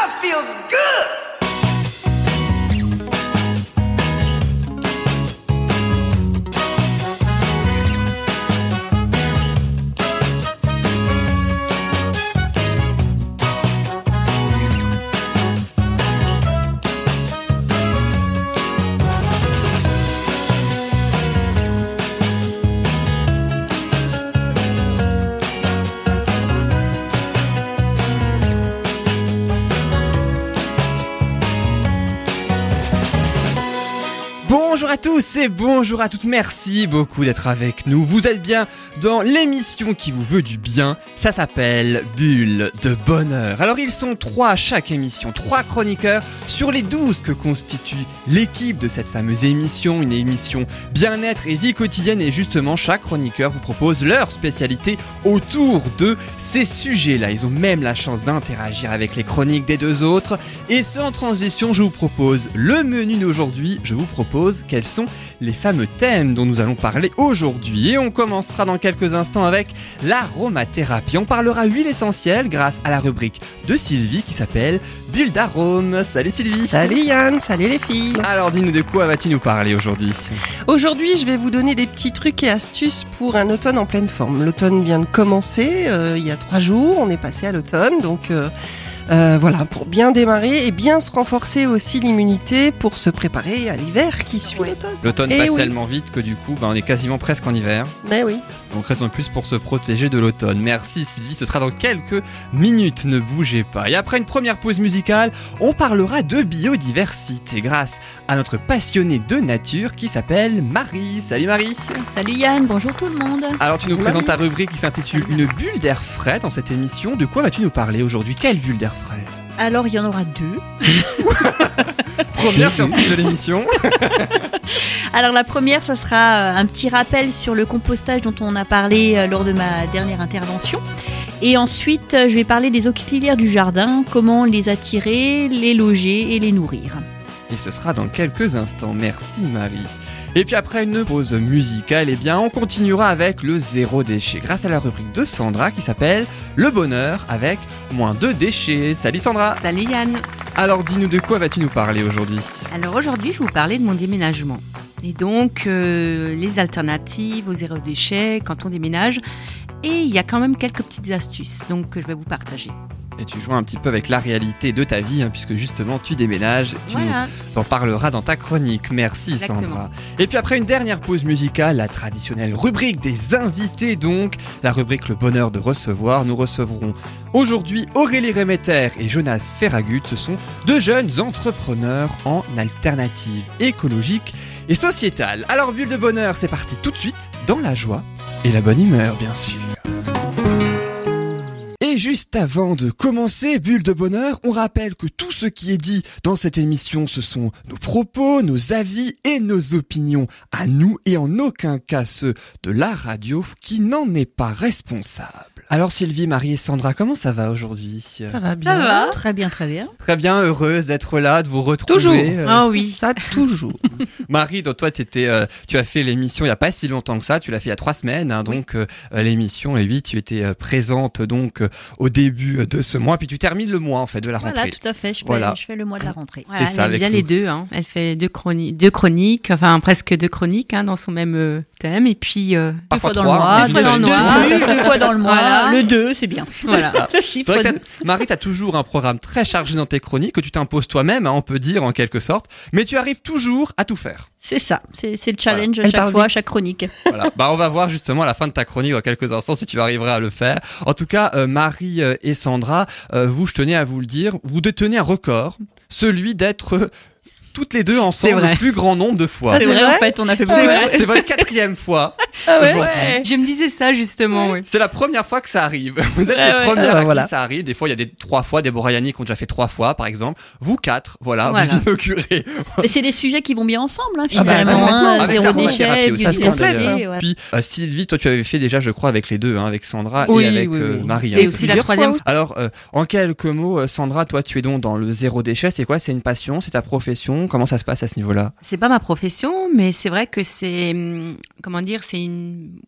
I feel good. Tous bonjour à toutes, merci beaucoup d'être avec nous. Vous êtes bien dans l'émission qui vous veut du bien, ça s'appelle Bulle de Bonheur. Alors ils sont trois à chaque émission, trois chroniqueurs sur les douze que constitue l'équipe de cette fameuse émission, une émission bien-être et vie quotidienne et justement chaque chroniqueur vous propose leur spécialité autour de ces sujets-là. Ils ont même la chance d'interagir avec les chroniques des deux autres et sans transition je vous propose le menu d'aujourd'hui, je vous propose quels sont les fameux thèmes dont nous allons parler aujourd'hui. Et on commencera dans quelques instants avec l'aromathérapie. On parlera huile essentielle grâce à la rubrique de Sylvie qui s'appelle Bulle d'arôme. Salut Sylvie Salut Yann, salut les filles Alors dis-nous de quoi vas-tu nous parler aujourd'hui? Aujourd'hui je vais vous donner des petits trucs et astuces pour un automne en pleine forme. L'automne vient de commencer, euh, il y a trois jours, on est passé à l'automne, donc... Euh, euh, voilà, pour bien démarrer et bien se renforcer aussi l'immunité pour se préparer à l'hiver qui suit l'automne. L'automne Eh passe oui. tellement vite que du coup, bah, on est quasiment presque en hiver. Mais oui. Donc raison de plus pour se protéger de l'automne. Merci Sylvie, ce sera dans quelques minutes, ne bougez pas. Et après une première pause musicale, on parlera de biodiversité grâce à notre passionnée de nature qui s'appelle Marie. Salut Marie Salut Yann, bonjour tout le monde. Alors tu nous Marie. présentes ta rubrique qui s'intitule Une bulle d'air frais dans cette émission. De quoi vas-tu nous parler aujourd'hui? Quelle bulle d'air Alors il y en aura deux. Première surprise de l'émission. Alors la première, ça sera euh, un petit rappel sur le compostage dont on a parlé euh, lors de ma dernière intervention. Et ensuite, euh, je vais parler des auxiliaires du jardin, comment les attirer, les loger et les nourrir. Et ce sera dans quelques instants. Merci Marie. Et puis après une pause musicale, eh bien on continuera avec le zéro déchet grâce à la rubrique de Sandra qui s'appelle Le bonheur avec moins de déchets. Salut Sandra Salut Yann. Alors dis-nous de quoi vas-tu nous parler aujourd'hui? Alors aujourd'hui, je vais vous parler de mon déménagement. Et donc, euh, les alternatives au zéro déchet quand on déménage. Et il y a quand même quelques petites astuces, donc que je vais vous partager. Et tu joues un petit peu avec la réalité de ta vie, hein, puisque justement tu déménages, tu Voilà. nous en parleras dans ta chronique. Merci Exactement. Sandra. Et puis après une dernière pause musicale, la traditionnelle rubrique des invités donc, la rubrique Le bonheur de recevoir, nous recevrons aujourd'hui Aurélie Remeter et Jonas Ferragut. Ce sont deux jeunes entrepreneurs en alternative écologique et sociétale. Alors Bulle de bonheur, c'est parti tout de suite dans la joie et la bonne humeur bien sûr. Et juste avant de commencer, Bulle de Bonheur, on rappelle que tout ce qui est dit dans cette émission, ce sont nos propos, nos avis et nos opinions à nous et en aucun cas ceux de la radio qui n'en est pas responsable. Alors Sylvie, Marie et Sandra, comment ça va aujourd'hui Ça va bien. Ça va Très bien, très bien. Très bien, heureuse d'être là, de vous retrouver. Toujours. Euh, Ah oui. Ça toujours. Marie, donc toi, t'étais, euh, tu as fait l'émission il y a pas si longtemps que ça. Tu l'as fait il y a trois semaines, hein, donc euh, l'émission. Et oui, tu étais euh, présente donc euh, au début de ce mois, puis tu termines le mois en fait de la Voilà, rentrée. tout à fait. Je fais, Voilà. je fais le mois de la rentrée. Voilà, ça, elle aime avec bien nous. les deux. Hein. Elle fait deux, chroni- deux chroniques, enfin presque deux chroniques hein, dans son même euh, thème. Et puis, euh, Deux fois dans le mois, deux fois dans le une mois, deux fois dans le mois. Voilà. Le 2, c'est bien. voilà. Le chiffre vrai que 2. t'as- Marie, tu as toujours un programme très chargé dans tes chroniques que tu t'imposes toi-même, hein, on peut dire en quelque sorte, mais tu arrives toujours à tout faire. C'est ça, c'est c'est le challenge Voilà. Elle chaque fois, vite. chaque chronique. Voilà. bah, on va voir justement à la fin de ta chronique dans quelques instants si tu arriveras à le faire. En tout cas, euh, Marie euh, et Sandra, euh, vous, je tenais à vous le dire, vous détenez un record, celui d'être euh, toutes les deux ensemble le plus grand nombre de fois. c'est c'est vrai, vrai en fait, on a fait C'est beaucoup. C'est votre quatrième fois Ah ouais aujourd'hui. Je me disais ça justement. C'est la première fois que ça arrive. Vous êtes Ouais, les ouais. premières Ah, à voilà. qui ça arrive. Des fois, il y a des trois fois, des Borayani qui ont déjà fait trois fois, par exemple. Vous quatre, voilà, Voilà. vous inaugurez. Mais c'est des sujets qui vont bien ensemble, hein, Ah bah, finalement. hein, zéro déchet, aussi, Ça se biodiversité. complète, ouais. Puis euh, Sylvie, toi, tu avais fait déjà, je crois, avec les deux, hein, avec Sandra Oui, et avec oui, euh. Marie. Et hein, aussi la troisième fois, Alors, euh, en quelques mots, Sandra, toi, tu es donc dans le zéro déchet. C'est quoi? C'est une passion? C'est ta profession? Comment ça se passe à ce niveau-là C'est pas ma profession, mais c'est vrai que c'est hum, comment dire, c'est une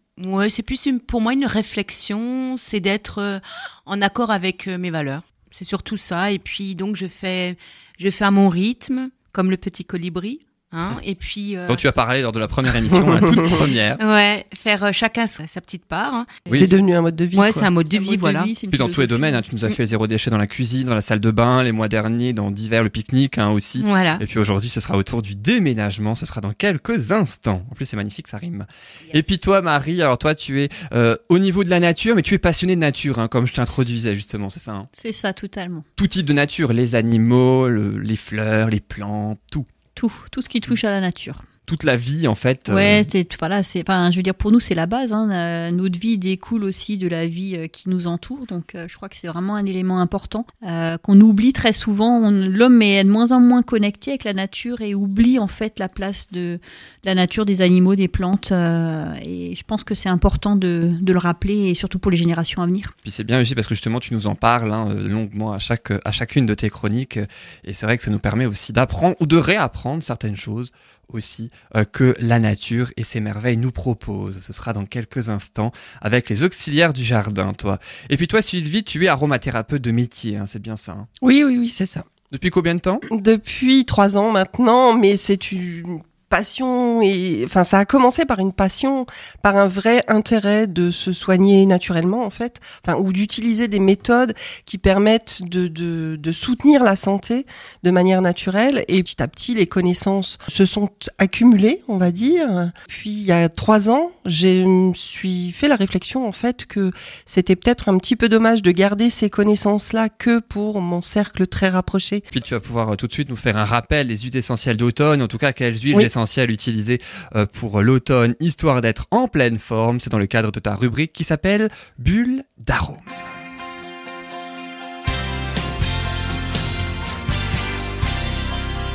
c'est plus pour moi une réflexion, c'est d'être euh, en accord avec euh, mes valeurs. c'est surtout ça. Et puis donc je fais, je fais à mon rythme, comme le petit colibri. Hein, et puis. Euh... tu as parlé lors de la première émission, la toute première. Ouais, faire euh, chacun sa, petite part. Hein. Oui. C'est devenu un mode de vie. Ouais, c'est un mode de vie, voilà. puis dans tous les domaines, hein, tu nous as fait le zéro déchet dans la cuisine, dans la salle de bain, les mois derniers, dans divers, le pique-nique hein, aussi. Voilà. Et puis aujourd'hui, ce sera autour du déménagement, ce sera dans quelques instants. En plus, c'est magnifique, ça rime. Et puis toi, Marie, alors toi, tu es euh, au niveau de la nature, mais tu es passionnée de nature, hein, comme je t'introduisais justement, c'est ça hein C'est ça, totalement. Tout type de nature, les animaux, les fleurs, les plantes, tout tout, tout ce qui touche à la nature toute la vie en fait. Euh. Ouais, c'est voilà, c'est enfin je veux dire pour nous c'est la base hein, euh, notre vie découle aussi de la vie euh, qui nous entoure donc je crois que c'est vraiment un élément important qu'on oublie très souvent l'homme est de moins en moins connecté avec la nature et oublie en fait la place de, la nature des animaux, des plantes et je pense que c'est important de, de, le rappeler et surtout pour les générations à venir. Puis c'est bien aussi parce que justement tu nous en parles hein, longuement à chaque à chacune de tes chroniques et c'est vrai que ça nous permet aussi d'apprendre ou de réapprendre certaines choses aussi euh, que la nature et ses merveilles nous proposent. Ce sera dans quelques instants avec les auxiliaires du jardin, toi. Et puis toi, Sylvie, tu es aromathérapeute de métier, hein, c'est bien ça hein? Oui, oui, oui, c'est ça. Depuis combien de temps? Depuis trois ans maintenant, mais c'est une passion et enfin ça a commencé par une passion, par un vrai intérêt de se soigner naturellement en fait, enfin ou d'utiliser des méthodes qui permettent de, de, de, soutenir la santé de manière naturelle et petit à petit les connaissances se sont accumulées on va dire. Puis il y a trois ans j'ai me suis fait la réflexion en fait que c'était peut-être un petit peu dommage de garder ces connaissances là que pour mon cercle très rapproché. Puis tu vas pouvoir euh, tout de suite nous faire un rappel des huiles essentielles d'automne, en tout cas quelles huiles essentielles utilisé euh, pour l'automne, histoire d'être en pleine forme. C'est dans le cadre de ta rubrique qui s'appelle Bulle d'arôme.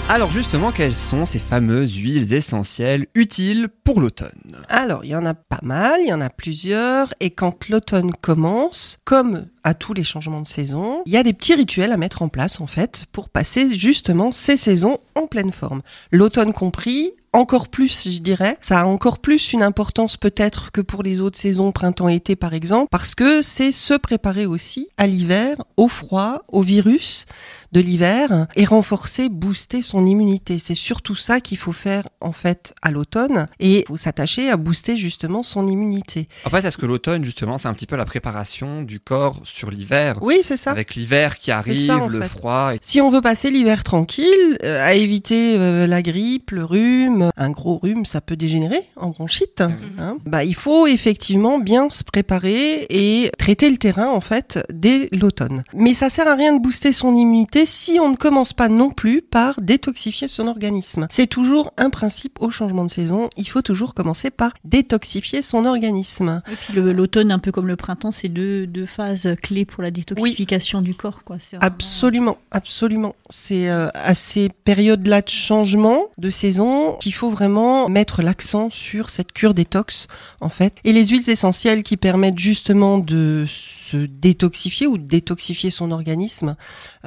Alors justement, quelles sont ces fameuses huiles essentielles utiles pour l'automne Alors, il y en a pas mal, il y en a plusieurs, et quand l'automne commence, comme à tous les changements de saison, il y a des petits rituels à mettre en place en fait pour passer justement ces saisons en pleine forme. L'automne compris, encore plus, je dirais. Ça a encore plus une importance peut-être que pour les autres saisons, printemps-été par exemple, parce que c'est se préparer aussi à l'hiver, au froid, au virus de l'hiver et renforcer, booster son immunité. C'est surtout ça qu'il faut faire en fait à l'automne et il faut s'attacher à booster justement son immunité. En fait, est-ce que l'automne justement, c'est un petit peu la préparation du corps sur l'hiver? Oui, c'est ça. Avec l'hiver qui arrive, le froid. Si on veut passer l'hiver tranquille, euh, à éviter euh, la grippe, le rhume, un gros rhume, ça peut dégénérer en bronchite. Ah hein. bah, il faut effectivement bien se préparer et traiter le terrain en fait dès l'automne. Mais ça sert à rien de booster son immunité si on ne commence pas non plus par détoxifier son organisme. C'est toujours un principe au changement de saison. Il faut toujours commencer par détoxifier son organisme. Et puis l'automne, un peu comme le printemps, c'est deux, deux, phases clés pour la détoxification du corps. Quoi. Absolument, absolument. C'est euh, à ces périodes-là de changement de saison qu'il faut vraiment mettre l'accent sur cette cure détox en fait. Et les huiles essentielles qui permettent justement de se détoxifier ou détoxifier son organisme,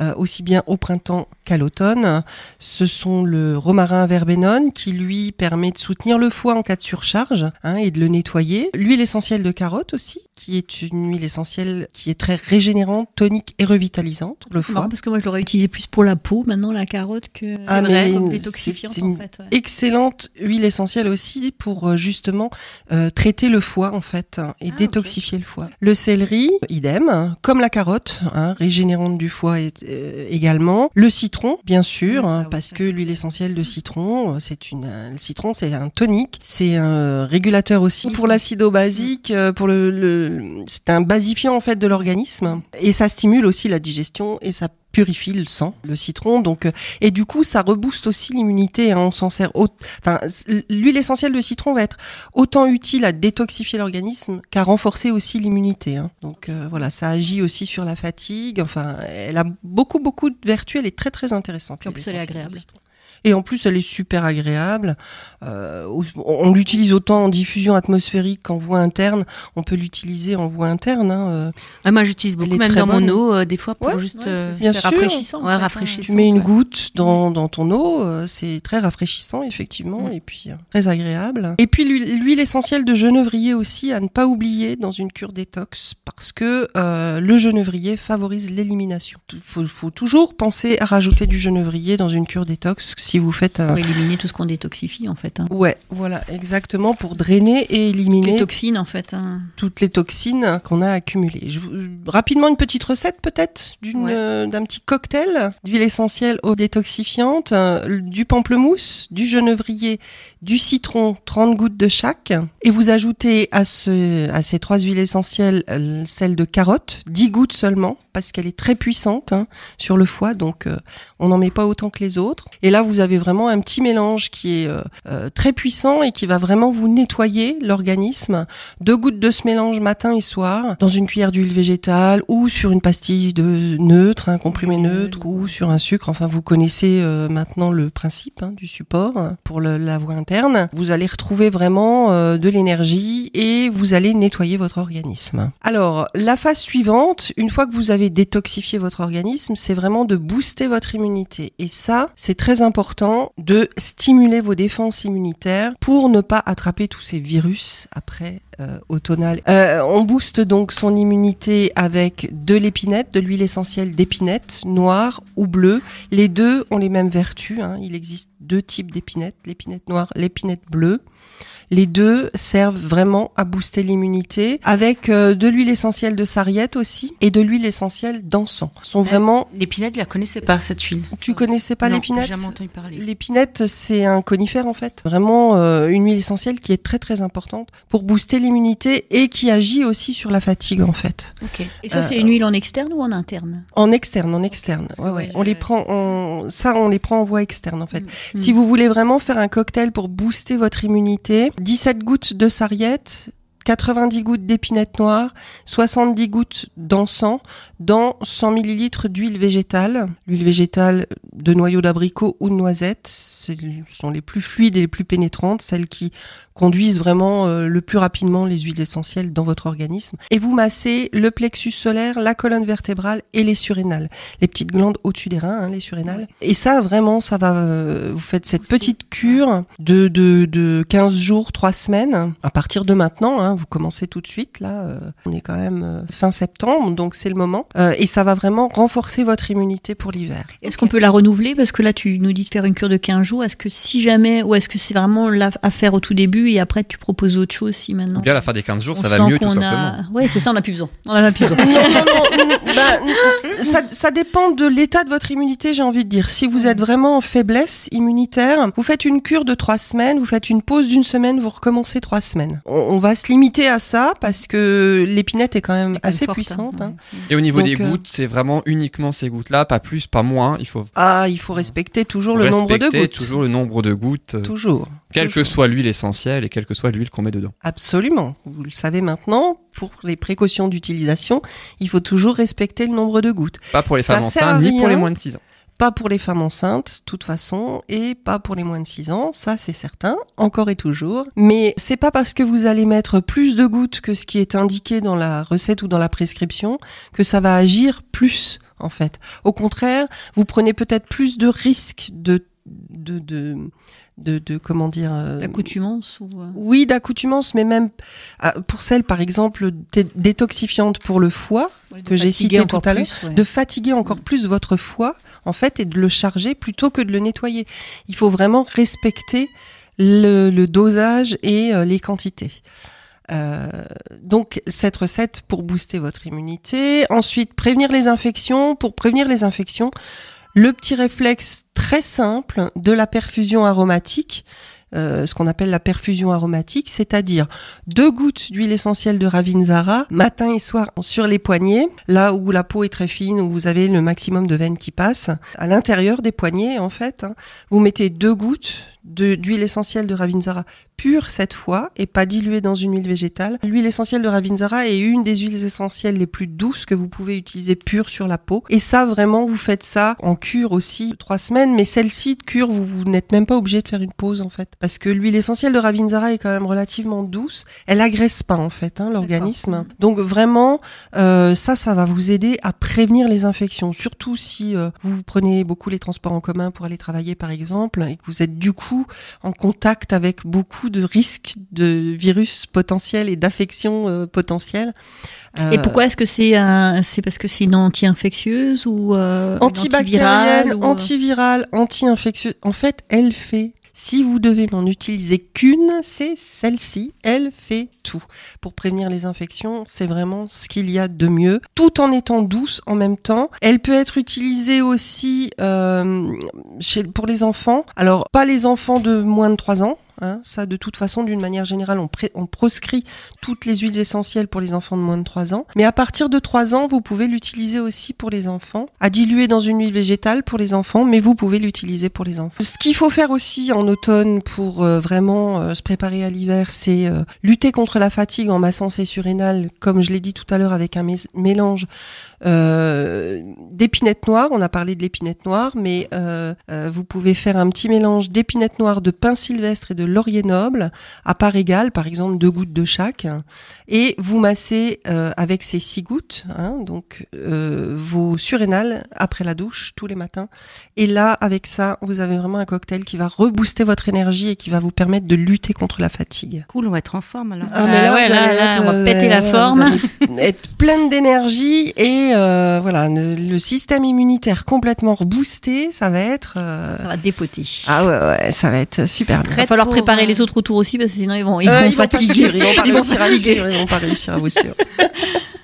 euh, aussi bien au printemps qu'à l'automne. Ce sont le romarin verbenone qui lui permet de soutenir le foie en cas de surcharge hein, et de le nettoyer. L'huile essentielle de carotte aussi, qui est une huile essentielle qui est très régénérante, tonique et revitalisante le foie. parce que moi je l'aurais utilisé plus pour la peau maintenant la carotte que ah, vrai, comme détoxifiante en fait. Excellente huile essentielle aussi pour euh, justement euh, traiter le foie en fait hein, et ah, détoxifier le foie. Le céleri, idem, comme la carotte, hein, régénérante du foie euh, également. Le citron, bien sûr, hein, parce que l'huile essentielle de citron, euh, c'est une, le citron, c'est un tonique, c'est un régulateur aussi pour l'acido basique, euh, pour le, le c'est un basifiant en fait de l'organisme. Et ça stimule aussi la digestion et ça purifie le sang, le citron. Donc, euh, et du coup, ça rebooste aussi l'immunité. Hein, on s'en sert. Enfin, l'huile essentielle de citron va être autant utile à détoxifier l'organisme qu'à renforcer aussi l'immunité. Hein. Donc euh, voilà, ça agit aussi sur la fatigue. Enfin, elle a beaucoup beaucoup de vertus. Elle est très très intéressante. en plus, elle est agréable. Et en plus, elle est super agréable. Euh, on l'utilise autant en diffusion atmosphérique qu'en voie interne. On peut l'utiliser en voie interne. Hein. euh. Ouais, moi, j'utilise beaucoup, même dans mon eau, euh, des fois, pour Ouais, juste. Ouais, bien sûr. rafraîchissant. Ouais. Tu mets une goutte dans, dans ton eau, euh, c'est très rafraîchissant effectivement et puis euh, très agréable. Et puis l'huile l'huile essentielle de genevrier aussi à ne pas oublier dans une cure détox parce que euh, le genevrier favorise l'élimination. Il faut, faut toujours penser à rajouter du genevrier dans une cure détox si vous faites un... Pour éliminer tout ce qu'on détoxifie en fait. hein. Ouais, voilà, exactement, pour drainer et éliminer Les toxines en fait. hein. toutes les toxines qu'on a accumulées. Je vous- rapidement, une petite recette peut-être d'une, Ouais. euh, d'un petit cocktail d'huile essentielle eau détoxifiante, euh, du pamplemousse, du genevrier, du citron, 30 gouttes de chaque. Et vous ajoutez à, ce, à ces trois huiles essentielles euh, celle de carotte, 10 gouttes seulement, parce qu'elle est très puissante hein, sur le foie, donc euh, on n'en met pas autant que les autres. Et là, vous avez vraiment un petit mélange qui est euh, euh, très puissant et qui va vraiment vous nettoyer l'organisme deux gouttes de ce mélange matin et soir dans une cuillère d'huile végétale ou sur une pastille de neutre, un comprimé neutre ou sur un sucre. Enfin, vous connaissez euh, maintenant le principe hein, du support pour le- la voie Vous allez retrouver vraiment euh, de l'énergie et vous allez nettoyer votre organisme. Alors, la phase suivante, une fois que vous avez détoxifié votre organisme, c'est vraiment de booster votre immunité. Et ça, c'est très important de stimuler vos défenses immunitaires pour ne pas attraper tous ces virus après euh. Euh, on booste donc son immunité avec de l'épinette, de l'huile essentielle d'épinette, noire ou bleue. Les deux ont les mêmes vertus. hein. Il existe deux types d'épinette, l'épinette noire, l'épinette bleue. Les deux servent vraiment à booster l'immunité avec euh, de l'huile essentielle de sarriette aussi et de l'huile essentielle d'encens. Sont vraiment. L'épinette, je la connaissais pas, cette huile. Tu connaissais pas l'épinette j'ai jamais entendu parler. L'épinette, c'est un conifère en fait. Vraiment euh, une huile essentielle qui est très très importante pour booster l'immunité et qui agit aussi sur la fatigue en fait. Ok. Et ça Euh, c'est une huile en externe ou en interne En externe, en externe. Ouais, ouais. Ouais, On les prend en... ça, on les prend en voie externe en fait. Mm. Si vous voulez vraiment faire un cocktail pour booster votre immunité, 17 gouttes de sarriette, 90 gouttes d'épinette noire, 70 gouttes d'encens dans 100 millilitres d'huile végétale. L'huile végétale de noyau d'abricot ou de noisette, ce sont les plus fluides et les plus pénétrantes, celles qui conduisent vraiment euh, le plus rapidement les huiles essentielles dans votre organisme. Et vous massez le plexus solaire, la colonne vertébrale et les surrénales, les petites glandes au-dessus des reins, hein, les surrénales. Et ça, vraiment, ça va. euh, vous faites cette petite cure de, de, de 15 jours, 3 semaines. À partir de maintenant, hein, vous commencez tout de suite. Là, euh, on est quand même euh, fin septembre, donc c'est le moment. Euh, et ça va vraiment renforcer votre immunité pour l'hiver. Est-ce qu'on peut la renouveler? Parce que là, tu nous dis de faire une cure de 15 jours. Est-ce que si jamais, ou est-ce que c'est vraiment là à faire au tout début et après tu proposes autre chose si maintenant bien à la fin des 15 jours, on ça va mieux tout simplement. a... Ouais, c'est ça, on a plus besoin. On en a plus besoin. non, non, non, bah, ça, ça dépend de l'état de votre immunité, j'ai envie de dire. Si vous êtes vraiment en faiblesse immunitaire, vous faites une cure de trois semaines, vous faites une pause d'une semaine, vous recommencez trois semaines. On, on va se limiter à ça parce que l'épinette est quand même assez forte, puissante. hein. Et au niveau Donc, des euh, gouttes, c'est vraiment uniquement ces gouttes-là, pas plus, pas moins. Il faut Ah, il faut respecter toujours le nombre de respecter gouttes. toujours le nombre de gouttes, euh, Toujours. Quelle que soit l'huile essentielle et quelle que soit l'huile qu'on met dedans. Absolument. Vous le savez maintenant, pour les précautions d'utilisation, il faut toujours respecter le nombre de gouttes. Pas pour les Ça femmes enceintes, ni pour les moins de 6 ans. Pas pour les femmes enceintes, de toute façon, et pas pour les moins de 6 ans, ça c'est certain, encore et toujours. Mais c'est pas parce que vous allez mettre plus de gouttes que ce qui est indiqué dans la recette ou dans la prescription que ça va agir plus, en fait. Au contraire, vous prenez peut-être plus de risques de, de, de, de, de- comment dire, euh, L'accoutumance ou. euh, oui, d'accoutumance, mais même ah, pour celles, par exemple, dé- détoxifiantes pour le foie, que j'ai cité tout à l'heure, ouais. de fatiguer encore plus votre foie, en fait, et de le charger plutôt que de le nettoyer. Il faut vraiment respecter le, le dosage et euh, les quantités. Euh, donc cette recette pour booster votre immunité. Ensuite, prévenir les infections. Pour prévenir les infections, le petit réflexe très simple de la perfusion aromatique, euh, ce qu'on appelle la perfusion aromatique, c'est-à-dire deux gouttes d'huile essentielle de Ravinzara matin et soir sur les poignets, là où la peau est très fine, où vous avez le maximum de veines qui passent. À l'intérieur des poignets, en fait, hein, vous mettez deux gouttes d'huile essentielle de Ravinzara pure cette fois et pas diluée dans une huile végétale. L'huile essentielle de Ravinzara est une des huiles essentielles les plus douces que vous pouvez utiliser pure sur la peau. Et ça, vraiment, vous faites ça en cure aussi trois semaines. Mais celle-ci de cure, vous, vous n'êtes même pas obligé de faire une pause en fait, parce que l'huile essentielle de Ravinzara est quand même relativement douce. Elle agresse pas en fait hein, l'organisme. Donc vraiment, euh, ça, ça va vous aider à prévenir les infections. Surtout si euh, vous prenez beaucoup les transports en commun pour aller travailler par exemple et que vous êtes du coup en contact avec beaucoup de risques de virus potentiels et d'affections euh, potentielles. Et Euh, pourquoi est-ce que c'est un... c'est parce que c'est une anti-infectieuse ou euh, antibactérienne, antivirale ou, euh, antivirale, anti-infectieuse. En fait, elle fait. Si vous devez n'en utiliser qu'une, c'est celle-ci. Elle fait tout. Pour prévenir les infections, c'est vraiment ce qu'il y a de mieux, tout en étant douce en même temps. Elle peut être utilisée aussi euh, chez, pour les enfants. Alors, pas les enfants de moins de 3 ans. Hein. ça, de toute façon, d'une manière générale, on, on proscrit toutes les huiles essentielles pour les enfants de moins de 3 ans. Mais à partir de 3 ans, vous pouvez l'utiliser aussi pour les enfants, à diluer dans une huile végétale pour les enfants, mais vous pouvez l'utiliser pour les enfants. Ce qu'il faut faire aussi en automne pour euh, vraiment euh, se préparer à l'hiver, c'est euh, lutter contre la fatigue en massant ses surrénales, comme je l'ai dit tout à l'heure, avec un mé- mélange euh, d'épinette noire. On a parlé de l'épinette noire, mais euh, euh, vous pouvez faire un petit mélange d'épinette noire, de pin sylvestre et de laurier noble à part égale, par exemple deux gouttes de chaque, et vous massez euh, avec ces six gouttes, hein, donc euh, vos surrénales après la douche tous les matins. Et là, avec ça, vous avez vraiment un cocktail qui va rebooster votre énergie et qui va vous permettre de lutter contre la fatigue. Cool, on va être en forme alors. Ah, mais là, ouais, là, là, être, on va euh, péter la vous forme. allez être pleine d'énergie et euh, voilà, le, le système immunitaire complètement reboosté, ça va être. euh, Ça va dépoter. Ah ouais, ouais, ça va être super bien. Il va falloir pour, préparer les autres autour aussi parce que sinon ils vont, ils Euh, vont ils vont pas fatiguer. Ils vont pas Ils réussir à fatiguer. suivre, ils vont pas réussir à vous suivre.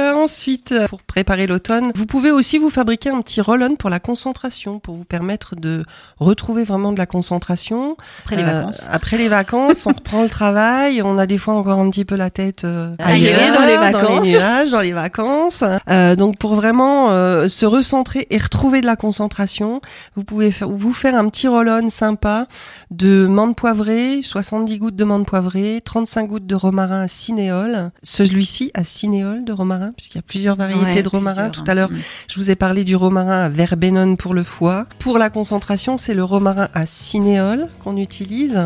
Euh, ensuite, euh, pour préparer l'automne, vous pouvez aussi vous fabriquer un petit roll-on pour la concentration, pour vous permettre de retrouver vraiment de la concentration. Après les Euh, vacances. après les vacances, on reprend le travail, on a des fois encore un petit peu la tête euh, Ailleurs, ailleurs, dans les dans vacances. les nuages, dans les vacances. Euh, donc pour vraiment euh, se recentrer et retrouver de la concentration, vous pouvez faire, vous faire un petit roll-on sympa de menthe poivrée, 70 gouttes de menthe poivrée, 35 gouttes de romarin à cinéole. Celui-ci à cinéole de romarin, puisqu'il y a plusieurs variétés Ouais, de romarin. Tout à l'heure, hein. je vous ai parlé du romarin à verbenone pour le foie. Pour la concentration, c'est le romarin à cinéole qu'on utilise.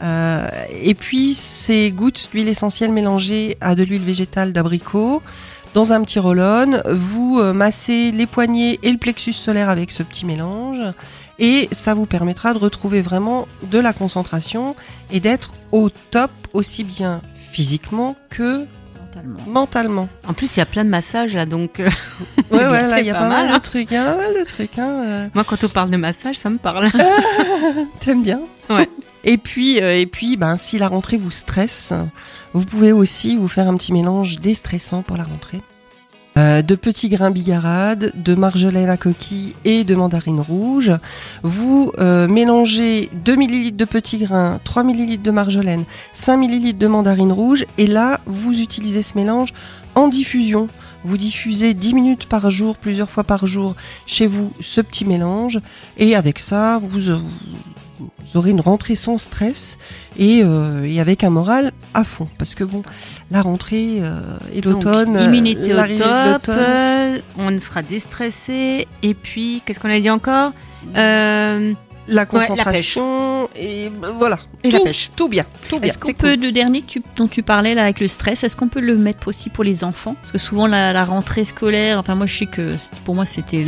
Euh, et puis ces gouttes d'huile essentielle mélangées à de l'huile végétale d'abricot. Dans un petit roll-on, vous euh, massez les poignets et le plexus solaire avec ce petit mélange. Et ça vous permettra de retrouver vraiment de la concentration et d'être au top aussi bien physiquement que Mentalement. mentalement. En plus, il y a plein de massages là, donc euh, Ouais, ouais, là, C'est il y a pas pas, mal, mal, hein. de trucs, il y a pas mal de trucs. Hein, euh. moi, quand on parle de massage, ça me parle. T'aimes bien Ouais. Et puis, euh, et puis ben, si la rentrée vous stresse, vous pouvez aussi vous faire un petit mélange déstressant pour la rentrée. Euh, de petits grains bigarades, de marjolaine à coquille et de mandarine rouge. Vous euh, mélangez 2 ml de petits grains, 3 ml de marjolaine, 5 ml de mandarine rouge et là, vous utilisez ce mélange en diffusion. Vous diffusez 10 minutes par jour, plusieurs fois par jour chez vous ce petit mélange et avec ça, vous, vous aurez une rentrée sans stress et, euh, et avec un moral à fond. Parce que bon, la rentrée euh, et l'automne, euh, immunité au top, euh, on sera déstressé. Et puis, qu'est-ce qu'on a dit encore? Euh, la Ouais, la concentration et euh, voilà. Et tout, la pêche. Tout bien, tout bien. Est-ce qu'on peut, le dernier que tu- dont tu parlais là avec le stress, est-ce qu'on peut le mettre aussi pour les enfants? Parce que souvent la, la rentrée scolaire, enfin moi je sais que pour moi c'était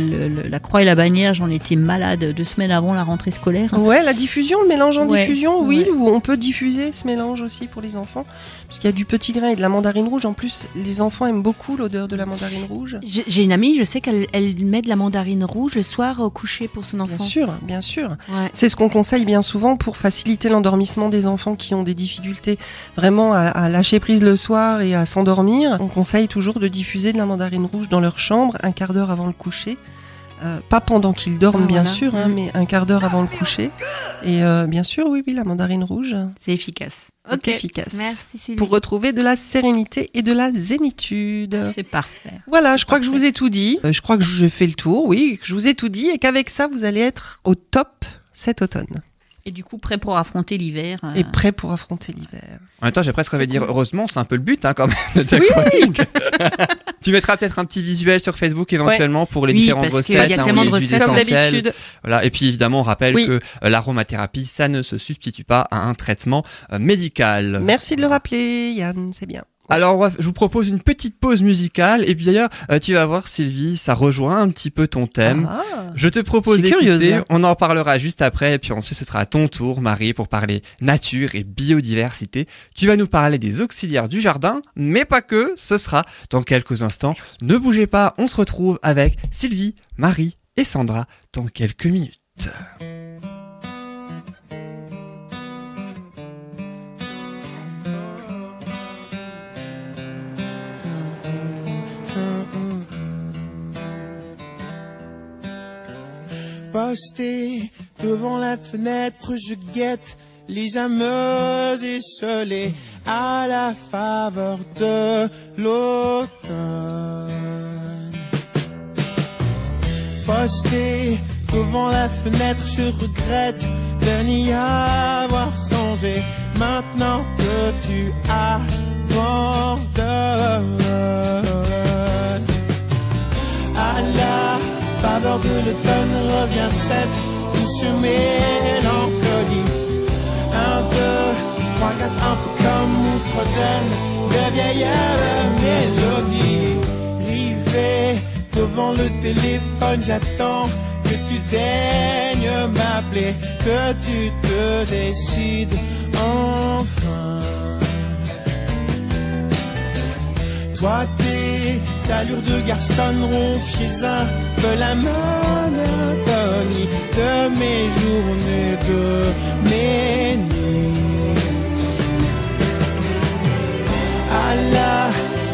la croix et la bannière, j'en étais malade deux semaines avant la rentrée scolaire. Ouais, la diffusion, le mélange en Ouais, diffusion, oui, ouais. on peut diffuser ce mélange aussi pour les enfants, puisqu'il y a du petit grain et de la mandarine rouge. En plus, les enfants aiment beaucoup l'odeur de la mandarine rouge. J'ai j'ai une amie, je sais qu'elle elle met de la mandarine rouge le soir au coucher pour son enfant. Bien sûr, bien sûr. Ouais. C'est ce qu'on conseille bien souvent pour faciliter l'endormissement des enfants qui ont des difficultés vraiment à, à lâcher prise le soir et à s'endormir. On conseille toujours de diffuser de la mandarine rouge dans leur chambre un quart d'heure avant le coucher. Euh, pas pendant qu'ils dorment, Ah, bien voilà. sûr, hein, Mm. mais un quart d'heure avant le coucher. Et euh, bien sûr, oui, oui, la mandarine rouge C'est efficace. est efficace. Merci Sylvie. Pour retrouver de la sérénité et de la zénitude. C'est parfait. Voilà, je crois que je vous ai tout dit. Euh, Je crois que je fais le tour, oui, que je vous ai tout dit et qu'avec ça, vous allez être au top cet automne. Et du coup, prêt pour affronter l'hiver. euh, Et prêt pour affronter l'hiver. En même temps, j'ai presque envie de dire, heureusement, c'est un peu le but hein, quand même de ta chronique. tu mettras peut-être un petit visuel sur Facebook éventuellement pour les Oui, différentes parce qu'il y a recettes, hein, tellement ou de recettes. Comme essentielles. d'habitude. Voilà. Et puis évidemment, on rappelle Oui. que euh, l'aromathérapie, ça ne se substitue pas à un traitement euh, médical. Merci de le rappeler, Yann, c'est bien. Alors, va- je vous propose une petite pause musicale. Et puis d'ailleurs, euh, tu vas voir, Sylvie, ça rejoint un petit peu ton thème. Ah. Je te propose d'écouter, on en parlera juste après, et puis ensuite ce sera à ton tour, Marie, pour parler nature et biodiversité. Tu vas nous parler des auxiliaires du jardin, mais pas que, ce sera dans quelques instants. Ne bougez pas, on se retrouve avec Sylvie, Marie et Sandra dans quelques minutes. Posté devant la fenêtre, je guette les ameuses esselées à la faveur de l'automne. Posté devant la fenêtre, je regrette de n'y avoir songé maintenant que tu abandonnes. À la faveur de l'automne revient cette douce mélancolie. Un, deux, trois, quatre, un peu comme nous fredonne de vieilles mélodies. Rivé devant le téléphone, j'attends que tu daignes m'appeler, que tu te décides enfin. Toi, allures de garçon rompiez un peu la monotonie de mes journées, de mes nuits. À la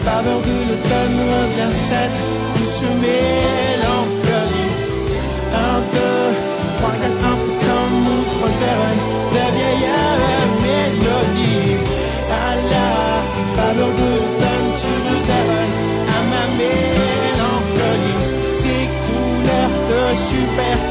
faveur de l'automne revient cette douce mélancolie. Un, deux, trois, quatre, un peu comme on se redonne de vieilles mélodies. À la faveur de man.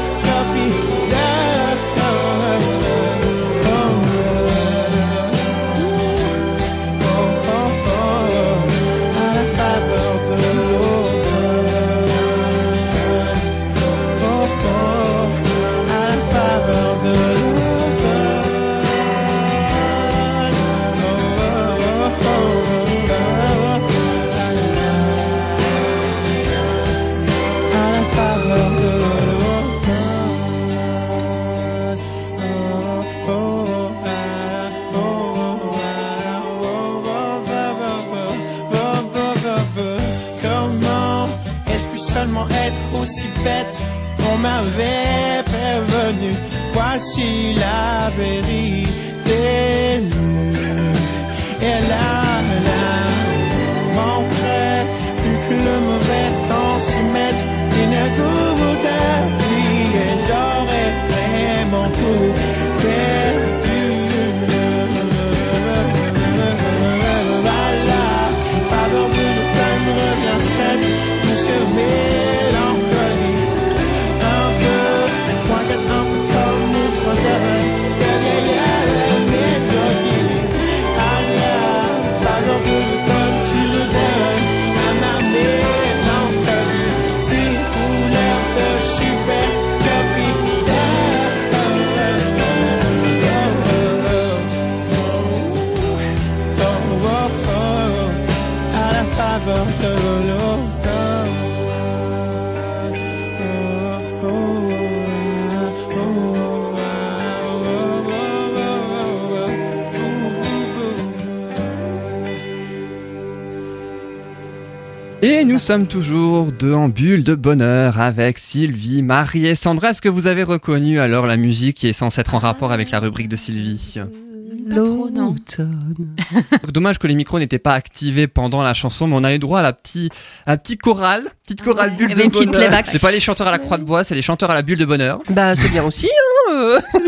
Nous sommes toujours deux en bulle de bonheur avec Sylvie, Marie et Sandra. Est-ce que vous avez reconnu alors la musique qui est censée être en rapport avec la rubrique de Sylvie. L'automne. Dommage que les micros n'étaient pas activés pendant la chanson, mais on a eu droit à la petite, à la petite chorale, petite chorale Ouais. bulle de avait une petite bonheur. playback. C'est pas les chanteurs à la croix de bois, c'est les chanteurs à la bulle de bonheur. Bah, c'est bien aussi, hein.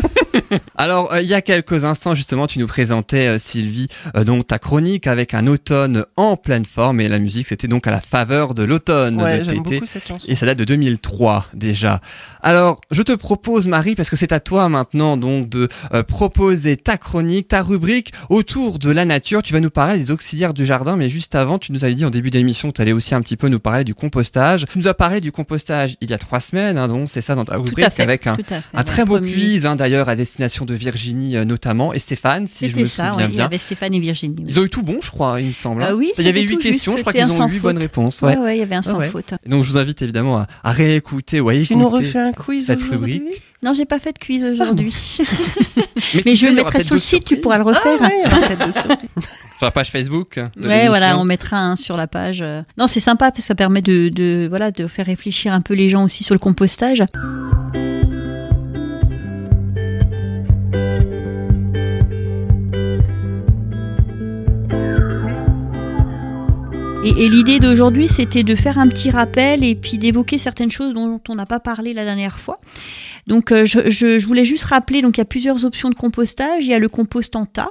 Alors, euh, il y a quelques instants, justement, tu nous présentais, euh, Sylvie, euh, donc ta chronique avec un automne en pleine forme. Et la musique, c'était donc à la faveur de l'automne Ouais, de j'aime Tété. beaucoup cette chanson. Et ça date de 2003 déjà. Alors, je te propose, Marie, parce que c'est à toi maintenant donc de euh, proposer ta chronique, ta rubrique autour de la nature. Tu vas nous parler des auxiliaires du jardin, mais juste avant, tu nous avais dit en début d'émission que tu allais aussi un petit peu nous parler du compostage. Tu nous as parlé du compostage il y a trois semaines, hein, donc c'est ça dans ta rubrique fait. avec un, très beau quiz hein, d'ailleurs à destination de Virginie euh, notamment et Stéphane, si je C'était me ça, souviens ouais, il y bien. avait Stéphane et Virginie. oui. Ils ont eu tout bon, je crois, il me semble. hein. Ah oui, il y avait huit questions, juste, je crois c'était qu'ils ont eu huit bonnes réponses. Ouais, Ouais. ouais, il y avait un sans ouais. faute. Donc je vous invite évidemment à, à réécouter ou à Tu écouter. nous refais un quiz cette rubrique. Non, j'ai pas fait de quiz aujourd'hui. Mais, Mais qui je le mettrai sur le site, tu pourras le Ah refaire. ouais. Sur la page Facebook. Ouais, voilà, on mettra un sur la page. Non, c'est sympa parce que ça permet de, de, voilà, de faire réfléchir un peu les gens aussi sur le compostage. Et, et l'idée d'aujourd'hui, c'était de faire un petit rappel et puis d'évoquer certaines choses dont on n'a pas parlé la dernière fois. Donc, euh, je, je- je voulais juste rappeler, donc il y a plusieurs options de compostage. Il y a le compost en tas,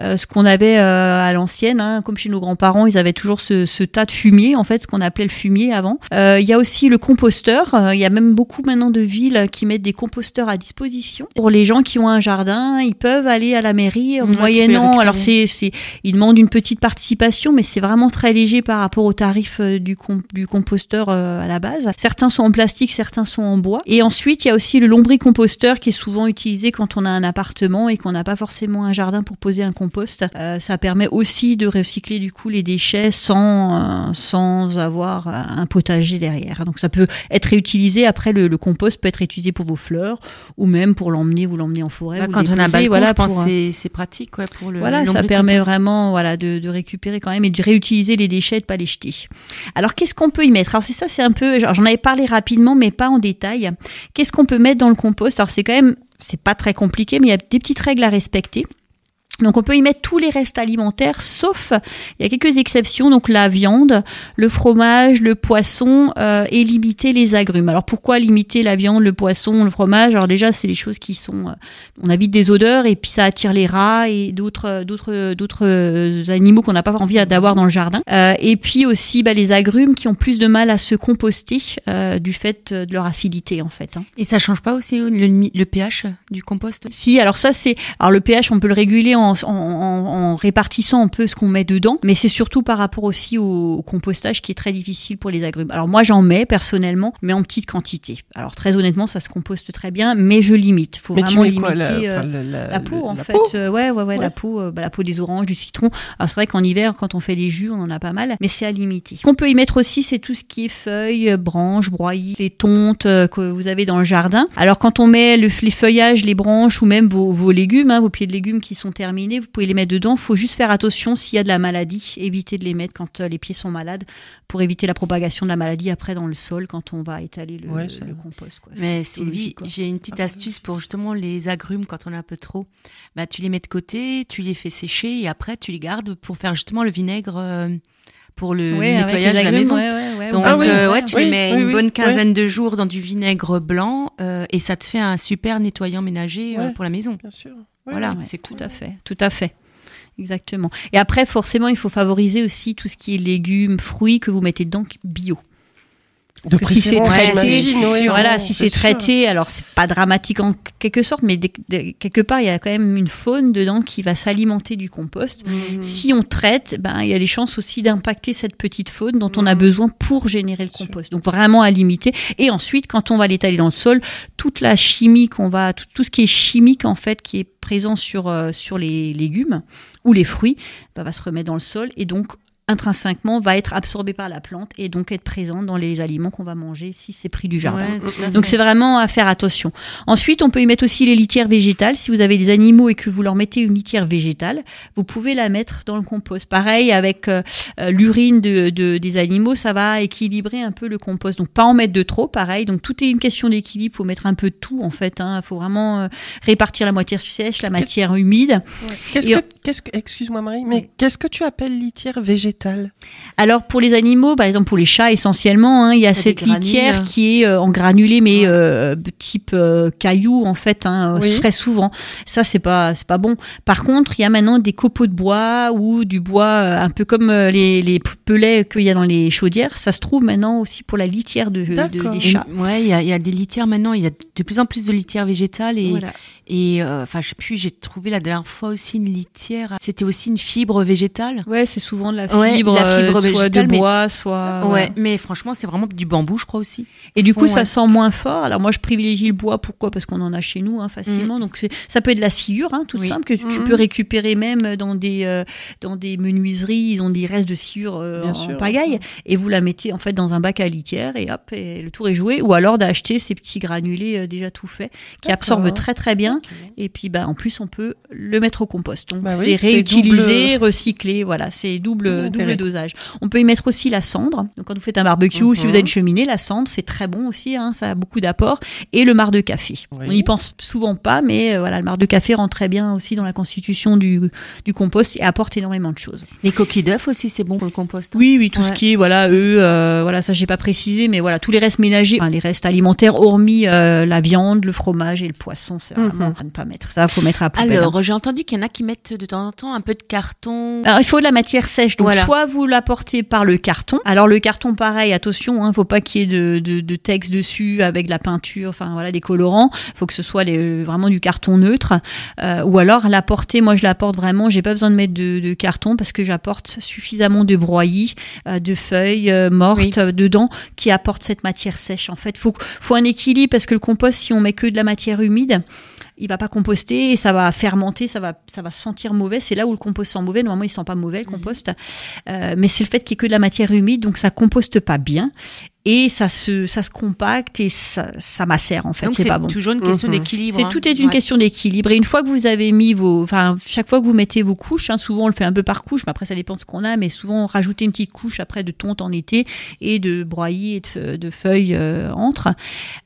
euh, ce qu'on avait euh, à l'ancienne, hein, comme chez nos grands-parents, ils avaient toujours ce, ce tas de fumier, en fait, ce qu'on appelait le fumier avant. Euh, il y a aussi le composteur. Il y a même beaucoup maintenant de villes qui mettent des composteurs à disposition pour les gens qui ont un jardin. Ils peuvent aller à la mairie Ouais, les moyennant. Alors c'est, c'est, ils demandent une petite participation, mais c'est vraiment très léger par rapport au tarif du, com- du composteur à la base. Certains sont en plastique, certains sont en bois. Et ensuite, il y a aussi le lombricomposteur qui est souvent utilisé quand on a un appartement et qu'on n'a pas forcément un jardin pour poser un compost. Euh, ça permet aussi de recycler du coup les déchets sans, euh, sans avoir euh, un potager derrière. Donc ça peut être réutilisé. Après, le, le compost peut être utilisé pour vos fleurs ou même pour l'emmener, vous l'emmener en forêt. Là, vous quand on a un balcon, voilà, je pense c'est- c'est pratique ouais, pour le voilà, ça permet vraiment voilà, de, de récupérer quand même et de réutiliser les déchets et de pas les jeter. Alors, qu'est-ce qu'on peut y mettre? Alors, c'est ça, c'est un peu. J'en avais parlé rapidement, mais pas en détail. Qu'est-ce qu'on peut mettre dans le compost? Alors, c'est quand même. C'est pas très compliqué, mais il y a des petites règles à respecter. Donc on peut y mettre tous les restes alimentaires, sauf il y a quelques exceptions, donc la viande, le fromage, le poisson euh, et limiter les agrumes. Alors pourquoi limiter la viande, le poisson, le fromage? Alors déjà c'est des choses qui sont, euh, on évite des odeurs et puis ça attire les rats et d'autres d'autres d'autres euh, animaux qu'on n'a pas envie d'avoir dans le jardin. Euh, et puis aussi bah, les agrumes qui ont plus de mal à se composter euh, du fait de leur acidité en fait. hein. Et ça change pas aussi le, le pH du compost? Si, alors ça c'est, alors le pH on peut le réguler en, en, en- en répartissant un peu ce qu'on met dedans, mais c'est surtout par rapport aussi au, au compostage qui est très difficile pour les agrumes. Alors moi j'en mets personnellement, mais en petite quantité. Alors très honnêtement ça se composte très bien, mais je limite. Faut Mais vraiment limiter. quoi, la, euh, la, la peau en fait, peau Euh, ouais, ouais, ouais, Ouais. la peau, euh, bah, la peau des oranges, du citron. Alors c'est vrai qu'en hiver, quand on fait des jus, on en a pas mal, mais c'est à limiter. Ce qu'on peut y mettre aussi, c'est tout ce qui est feuilles, branches, broyis, les tontes euh, que vous avez dans le jardin. Alors quand on met le- les feuillages, les branches ou même vos, vos légumes, hein, vos pieds de légumes qui sont terminés, vous pouvez les mettre dedans. Faut juste faire attention s'il y a de la maladie, éviter de les mettre quand euh, les pieds sont malades pour éviter la propagation de la maladie après dans le sol quand on va étaler le, Ouais, ça- le compost. Quoi. Mais Sylvie, j'ai une petite astuce pour justement les agrumes quand on a un peu trop. Bah, tu les mets de côté, tu les fais sécher et après tu les gardes pour faire justement le vinaigre euh, pour le Ouais, nettoyage de la agrumes, maison. ouais, ouais, ouais, Donc Ah oui, euh, ouais, tu oui, les mets oui, une oui, bonne oui. quinzaine de jours dans du vinaigre blanc euh, et ça te fait un super nettoyant ménager euh, pour la maison. Bien sûr. Voilà, Ouais, c'est tout à fait, tout à fait. Exactement. Et après, forcément, il faut favoriser aussi tout ce qui est légumes, fruits que vous mettez dedans bio. De si c'est traité, sûr. voilà, si c'est traité, alors c'est pas dramatique en quelque sorte, mais quelque part, il y a quand même une faune dedans qui va s'alimenter du compost. Mhm. Si on traite, ben, il y a des chances aussi d'impacter cette petite faune dont on a Mhm. besoin pour générer le compost. Donc vraiment à limiter. Et ensuite, quand on va l'étaler dans le sol, toute la chimie qu'on va, tout, tout ce qui est chimique en fait, qui est présent sur euh, sur les légumes ou les fruits, ben, va se remettre dans le sol et donc intrinsèquement va être absorbé par la plante et donc être présent dans les aliments qu'on va manger si c'est pris du jardin. Ouais, Donc c'est vraiment à faire attention. Ensuite, on peut y mettre aussi les litières végétales. Si vous avez des animaux et que vous leur mettez une litière végétale, vous pouvez la mettre dans le compost. Pareil avec euh, euh, l'urine de, de- des animaux, ça va équilibrer un peu le compost. Donc pas en mettre de trop, pareil. Donc tout est une question d'équilibre. faut mettre un peu de tout en fait. Il faut vraiment euh, répartir la matière sèche, la matière humide. Qu'est-ce Et que, qu'est-ce que, excuse-moi Marie, mais qu'est-ce que tu appelles litière végétale? Alors pour les animaux, par exemple pour les chats essentiellement, hein, il y a des cette granules. litière qui est euh, en granulé mais Ouais. euh, type euh, caillou en fait, hein, Oui. très souvent. Ça c'est pas c'est pas bon. Par contre, il y a maintenant des copeaux de bois ou du bois euh, un peu comme euh, les, les pelets qu'il y a dans les chaudières. Ça se trouve maintenant aussi pour la litière de, de- Et- chats. ouais, il y a, il y a des litières maintenant. Il y a de plus en plus de litières végétales et Voilà. Et euh, enfin je sais plus. J'ai trouvé la dernière fois aussi une litière. C'était aussi une fibre végétale. Ouais, c'est souvent de la Ouais, fibre, la fibre euh, soit de végétale, mais- bois, soit. ouais, voilà. mais franchement c'est vraiment du bambou, je crois aussi. Et du coup, Ouais. ça sent moins fort. Alors moi, je privilégie le bois. Pourquoi? Parce qu'on en a chez nous hein, facilement. Donc c'est- ça peut être de la sciure, hein, toute Oui. simple, que tu tu Mhm. peux récupérer même dans des euh, dans des menuiseries. Ils ont des restes de sciure euh, en sûr. pagaille, et vous la mettez en fait dans un bac à litière et hop, et le tour est joué. Ou alors d'acheter ces petits granulés euh, déjà tout faits qui absorbent très très bien. Et puis bah en plus, on peut le mettre au compost. Donc Bah oui, c'est réutilisé, double- recyclé. Voilà, c'est double Double dosage. On peut y mettre aussi la cendre. Donc quand vous faites un barbecue, Mhm. si vous avez une cheminée, la cendre, c'est très bon aussi, hein, ça a beaucoup d'apports. Et le marc de café. Oui. On n'y pense souvent pas, mais euh, voilà, le marc de café rentre très bien aussi dans la constitution du, du compost et apporte énormément de choses. Les coquilles d'œufs aussi c'est bon pour le compost. hein. Oui, oui, tout Ouais. ce qui est, voilà, eux, euh, voilà, ça j'ai pas précisé, mais voilà, tous les restes ménagers, enfin, les restes alimentaires, hormis euh, la viande, le fromage et le poisson, c'est vraiment Mhm. À ne pas mettre. Ça, faut mettre à la poubelle. hein. Alors j'ai entendu qu'il y en a qui mettent de temps en temps un peu de carton. Alors, il faut de la matière sèche. Donc, Voilà. soit vous l'apportez par le carton. Alors, le carton, pareil, attention, hein, faut pas qu'il y ait de, de, de texte dessus avec de la peinture, enfin, voilà, des colorants. faut que ce soit les, vraiment du carton neutre. Euh, ou alors, l'apporter, moi, je l'apporte vraiment, j'ai pas besoin de mettre de, de carton parce que j'apporte suffisamment de broyis, euh, de feuilles euh, mortes Oui. euh, dedans qui apportent cette matière sèche. En fait, faut, faut un équilibre parce que le compost, si on met que de la matière humide, il va pas composter et ça va fermenter, ça va, ça va sentir mauvais. C'est là où le compost sent mauvais. Normalement, il sent pas mauvais le compost, Euh, mais c'est le fait qu'il y ait que de la matière humide, donc ça composte pas bien et ça se, ça se compacte et ça, ça macère en fait. C'est pas bon. toujours une question Mhm. d'équilibre. C'est hein. tout est une Ouais. question d'équilibre. Et une fois que vous avez mis vos, enfin, chaque fois que vous mettez vos couches, hein, souvent on le fait un peu par couche, mais après ça dépend de ce qu'on a, mais souvent rajouter une petite couche après de tonte en été et de broyis et de, de feuilles euh, entre,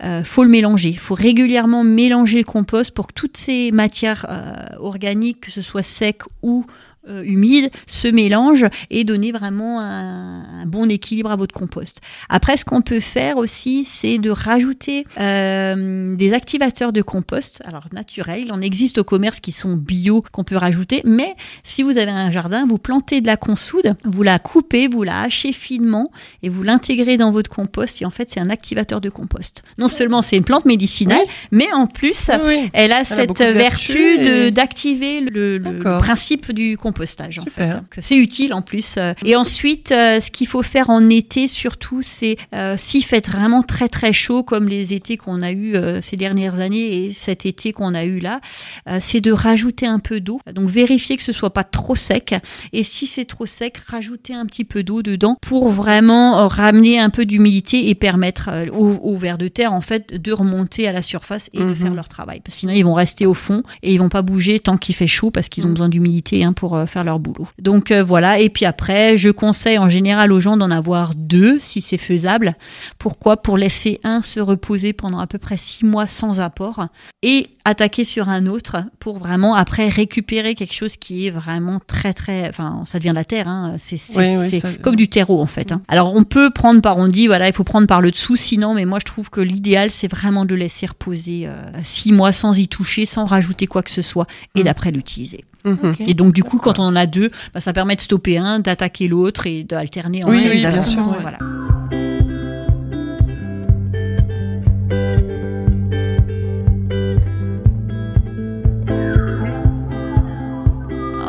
euh, faut le mélanger. faut régulièrement mélanger le compost pour que toutes ces matières euh, organiques, que ce soit sec ou euh, humide, se mélangent et donner vraiment un, un bon équilibre à votre compost. Après, ce qu'on peut faire aussi, c'est de rajouter euh, des activateurs de compost, alors naturels. Il en existe au commerce qui sont bio, qu'on peut rajouter. Mais si vous avez un jardin, vous plantez de la consoude, vous la coupez, vous la hachez finement et vous l'intégrez dans votre compost. Et en fait, c'est un activateur de compost. Non seulement c'est une plante médicinale, mais en plus, oui. elle a cette vertu et- d'activer le, le- principe du compostage. En Super. fait. Que C'est utile en plus. euh. Et ensuite, euh, ce qu'il faut faire en été surtout, c'est euh, s'il fait vraiment très très chaud comme les étés qu'on a eu euh, ces dernières années et cet été qu'on a eu là, euh, c'est de rajouter un peu d'eau. Donc vérifier que ce soit pas trop sec. Et si c'est trop sec, rajouter un petit peu d'eau dedans pour vraiment ramener un peu d'humidité et permettre aux, aux vers de terre en fait de remonter à la surface et de Mhm. faire leur travail. Parce que sinon ils vont rester au fond et ils vont pas bouger tant qu'il fait chaud parce qu'ils ont Mhm. besoin d'humidité hein, pour euh, faire leur boulot. Donc euh, voilà. Et puis après, je conseille en général aux gens d'en avoir deux si c'est faisable. Pourquoi? Pour laisser un se reposer pendant à peu près six mois sans apport et attaquer sur un autre pour vraiment après récupérer quelque chose qui est vraiment très très enfin ça devient de la terre hein. c'est comme du terreau en fait hein. alors on peut prendre par on dit voilà il faut prendre par le dessous sinon mais moi je trouve que l'idéal c'est vraiment de laisser reposer euh, six mois sans y toucher sans rajouter quoi que ce soit et Mm. d'après l'utiliser Mhm. Et donc du coup quand on en a deux bah, ça permet de stopper un d'attaquer l'autre et d'alterner en Oui, oui, bien sûr, ouais. voilà.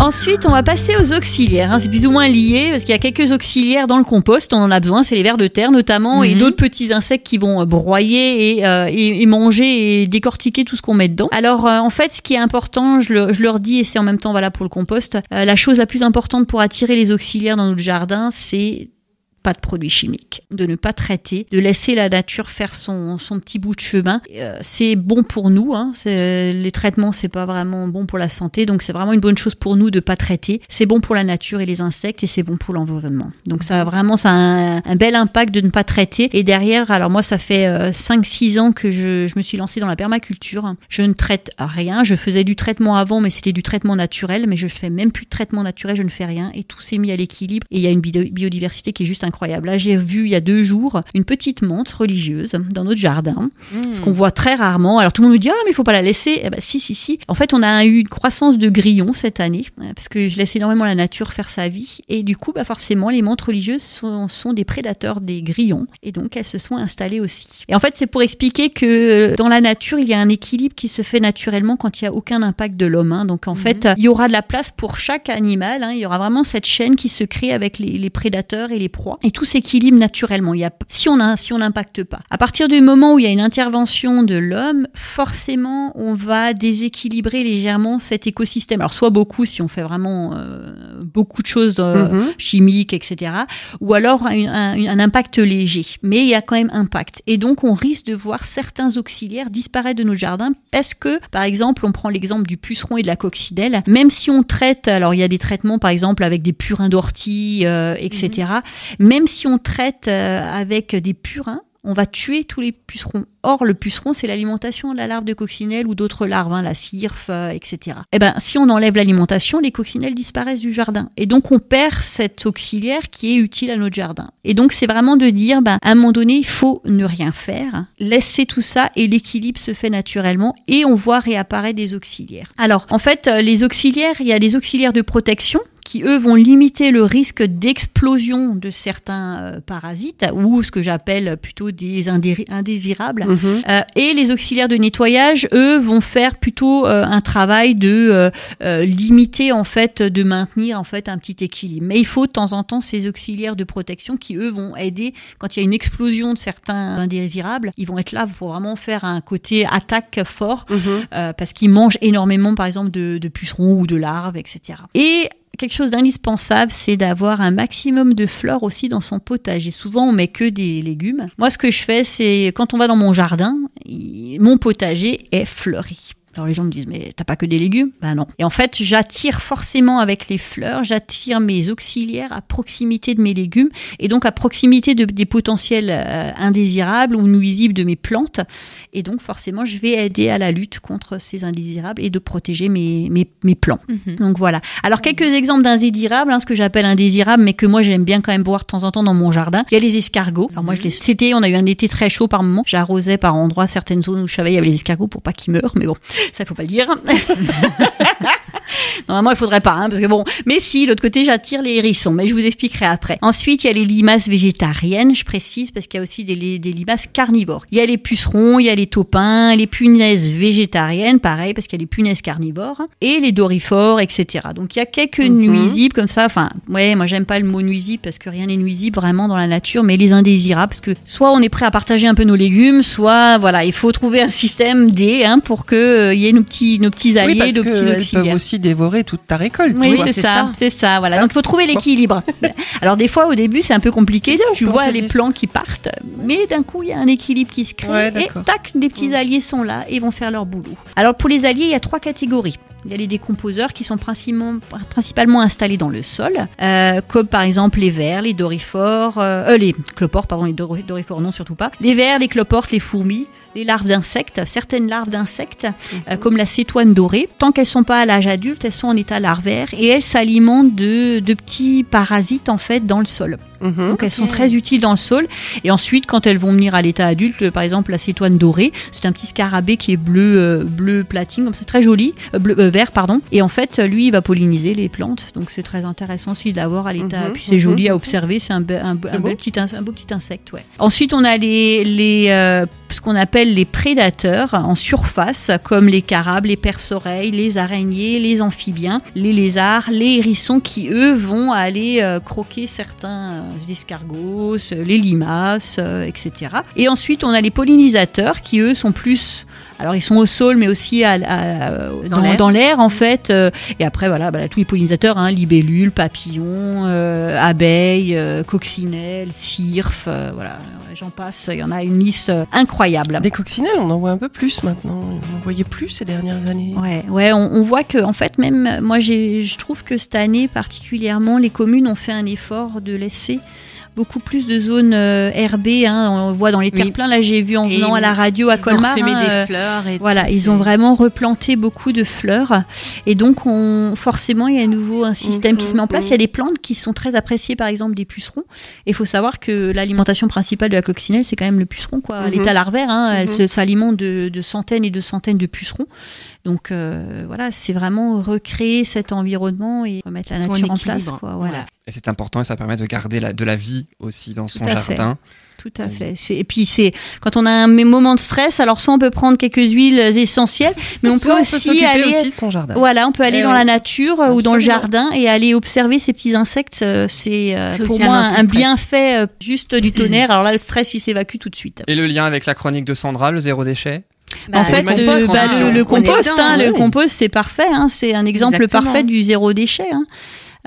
Ensuite, on va passer aux auxiliaires. hein. C'est plus ou moins lié parce qu'il y a quelques auxiliaires dans le compost. On en a besoin. C'est les vers de terre notamment et Mhm. d'autres petits insectes qui vont euh, broyer et, euh, et- et manger et décortiquer tout ce qu'on met dedans. Alors, euh, en fait, ce qui est important, je, le- je leur dis et c'est en même temps valable pour le compost, euh, la chose la plus importante pour attirer les auxiliaires dans notre jardin, c'est pas de produits chimiques, de ne pas traiter, de laisser la nature faire son, son petit bout de chemin. Euh, c'est bon pour nous. Hein. Les traitements, c'est pas vraiment bon pour la santé, donc c'est vraiment une bonne chose pour nous de pas traiter. C'est bon pour la nature et les insectes, et c'est bon pour l'environnement. Donc ça vraiment ça a un, un bel impact de ne pas traiter. Et derrière, alors moi, ça fait 5-6 ans que je, je me suis lancée dans la permaculture. Je ne traite rien. Je faisais du traitement avant, mais c'était du traitement naturel. Mais je fais même plus de traitement naturel. Je ne fais rien, et tout s'est mis à l'équilibre. Et il y a une bio- biodiversité qui est juste incroyable. Là, j'ai vu il y a deux jours une petite menthe religieuse dans notre jardin, ce qu'on voit très rarement. Alors tout le monde me dit ah mais il faut pas la laisser. Eh ben, si si si. En fait, on a eu une croissance de grillons cette année euh, parce que je laisse énormément la nature faire sa vie et du coup, bah forcément, les menthes religieuses sont, sont des prédateurs des grillons et donc elles se sont installées aussi. Et en fait, c'est pour expliquer que dans la nature, il y a un équilibre qui se fait naturellement quand il y a aucun impact de l'homme. hein. Donc en fait, il y aura de la place pour chaque animal. hein. Il y aura vraiment cette chaîne qui se crée avec les, les prédateurs et les proies et tout s'équilibre naturellement. Il y a, si on a, si on n'impacte pas. À partir du moment où il y a une intervention de l'homme, forcément, on va déséquilibrer légèrement cet écosystème. Alors soit beaucoup si on fait vraiment euh, beaucoup de choses euh, Mhm. chimiques, etc. Ou alors un, un- un impact léger. Mais il y a quand même impact. Et donc on risque de voir certains auxiliaires disparaître de nos jardins parce que, par exemple, on prend l'exemple du puceron et de la coccinelle. Même si on traite, alors il y a des traitements, par exemple, avec des purins d'ortie, euh, etc. Même si on traite euh, avec des purins, on va tuer tous les pucerons. Or, le puceron, c'est l'alimentation de la larve de coccinelle ou d'autres larves, hein, la cirfe, euh, etc. Eh ben, si on enlève l'alimentation, les coccinelles disparaissent du jardin. Et donc, on perd cet auxiliaire qui est utile à notre jardin. Et donc, c'est vraiment de dire, ben, à un moment donné, il faut ne rien faire, laisser tout ça et l'équilibre se fait naturellement et on voit réapparaître des auxiliaires. Alors, en fait, euh, les auxiliaires, il y a des auxiliaires de protection qui eux vont limiter le risque d'explosion de certains euh, parasites ou ce que j'appelle plutôt des indé- indésirables. Mhm. Euh, et les auxiliaires de nettoyage, eux, vont faire plutôt euh, un travail de euh, euh, limiter en fait, de maintenir en fait un petit équilibre. Mais il faut de temps en temps ces auxiliaires de protection qui eux vont aider quand il y a une explosion de certains indésirables. Ils vont être là pour vraiment faire un côté attaque fort Mhm. euh, parce qu'ils mangent énormément, par exemple, de, de pucerons ou de larves, etc. Et quelque chose d'indispensable, c'est d'avoir un maximum de fleurs aussi dans son potager. Souvent, on met que des légumes. Moi, ce que je fais, c'est quand on va dans mon jardin, mon potager est fleuri. Alors les gens me disent mais t'as pas que des légumes? Ben non. Et en fait j'attire forcément avec les fleurs, j'attire mes auxiliaires à proximité de mes légumes et donc à proximité de, des potentiels euh, indésirables ou nuisibles de mes plantes. Et donc forcément je vais aider à la lutte contre ces indésirables et de protéger mes, mes, mes plants. Mhm. Donc voilà. Alors quelques exemples d'indésirables, hein, ce que j'appelle indésirables, mais que moi j'aime bien quand même voir de temps en temps dans mon jardin. Il y a les escargots. Alors moi je les. C'était, on a eu un été très chaud par moment. J'arrosais par endroits certaines zones où je savais il y avait les escargots pour pas qu'ils meurent, mais bon, ça il faut pas le dire. Normalement, il faudrait pas, hein, parce que bon. Mais si, l'autre côté, j'attire les hérissons, mais je vous expliquerai après. Ensuite, il y a les limaces végétariennes, je précise, parce qu'il y a aussi des, li- des limaces carnivores. Il y a les pucerons, il y a les taupins, les punaises végétariennes, pareil, parce qu'il y a les punaises carnivores, et les dorifores, etc. Donc, il y a quelques Mhm. nuisibles comme ça. Enfin, ouais, moi, j'aime pas le mot nuisible, parce que rien n'est nuisible vraiment dans la nature, mais les indésirables, parce que soit on est prêt à partager un peu nos légumes, soit, voilà, il faut trouver un système D, hein, pour que euh, il y ait nos petits, nos petits alliés, Oui, parce nos petits peuvent auxiliaires. Aussi dévorer toute ta récolte. Oui, c'est ça, ça. c'est ça, voilà. Donc il faut trouver l'équilibre. Alors des fois au début c'est un peu compliqué, bien, tu vois les plants qui partent, mais d'un coup il y a un équilibre qui se crée Ouais, et tac, les petits alliés sont là et vont faire leur boulot. Alors pour les alliés il y a trois catégories. Il y a les décomposeurs qui sont principalement, principalement installés dans le sol, euh, comme par exemple les vers, les dorifores, euh, euh, les cloportes, pardon, les dorifores non surtout pas, les vers, les cloportes, les fourmis, les larves d'insectes, certaines larves d'insectes, euh, comme la cétoine dorée. Tant qu'elles sont pas à l'âge adulte, elles sont en état larvaire et elles s'alimentent de, de petits parasites en fait dans le sol. Mhm. Donc elles sont très utiles dans le sol. Et ensuite, quand elles vont venir à l'état adulte, par exemple la cétoine dorée, c'est un petit scarabée qui est bleu, euh, bleu platine, comme c'est très joli, euh, bleu, euh, vert pardon. Et en fait, lui, il va polliniser les plantes. Donc c'est très intéressant aussi d'avoir à l'état. Mhm, Puis c'est mhm. joli à observer. C'est un, be- un, be- C'est un beau. bel petit, un beau petit insecte. Ouais. Ensuite, on a les, les ce qu'on appelle les prédateurs en surface, comme les carabes, les perce-oreilles, les araignées, les amphibiens, les lézards, les hérissons, qui eux vont aller euh, croquer certains euh, escargots, euh, les limaces, etc. Et ensuite, on a les pollinisateurs qui eux sont plus Alors ils sont au sol, mais aussi à, à- Dans dans, l'air. en fait. Euh, et après voilà, bah, tous les pollinisateurs, hein, libellules, papillons, euh, abeilles, euh, coccinelles, cirfes, euh, voilà, j'en passe. Il y en a une liste incroyable. Des coccinelles, on en voit un peu plus maintenant. On en voyait plus ces dernières années. Ouais, ouais, on, on voit que en fait même moi je trouve que cette année particulièrement les communes ont fait un effort de laisser beaucoup plus de zones euh, herbées. Hein, on le voit dans les Oui. terre-pleins. Là j'ai vu en Et venant à la radio à Ils ont Colmar. semé hein, des euh, fleurs et voilà, ils ont vraiment replanté beaucoup de fleurs et donc on, forcément il y a à nouveau un système qui se met en place. Il y a des plantes qui sont très appréciées, par exemple des pucerons. Et il faut savoir que l'alimentation principale de la coccinelle, c'est quand même le puceron, quoi. Mhm. L'état larvaire, hein, elle Mhm. se- s'alimente de, de centaines et de centaines de pucerons. Donc euh, voilà, c'est vraiment recréer cet environnement et remettre la en nature en place, quoi. Voilà. Et c'est important et ça permet de garder la, de la vie aussi dans son fait. jardin. Tout à fait. C'est- Et puis c'est quand on a un moment de stress, alors soit on peut prendre quelques huiles essentielles, mais on Soit peut aussi s'occuper aller aussi de son jardin. Voilà, on peut aller Eh dans la nature euh, ou dans le jardin et aller observer ces petits insectes. euh, C'est euh, C'est pour un moi un, anti-stress. bienfait juste du tonnerre. Alors là, le stress, il s'évacue tout de suite. Et le lien avec la chronique de Sandra, le zéro déchet? Bah, en fait, le compost, euh, bah, le, compost, hein, le compost, c'est parfait. hein, c'est un exemple Exactement. parfait du zéro déchet. hein.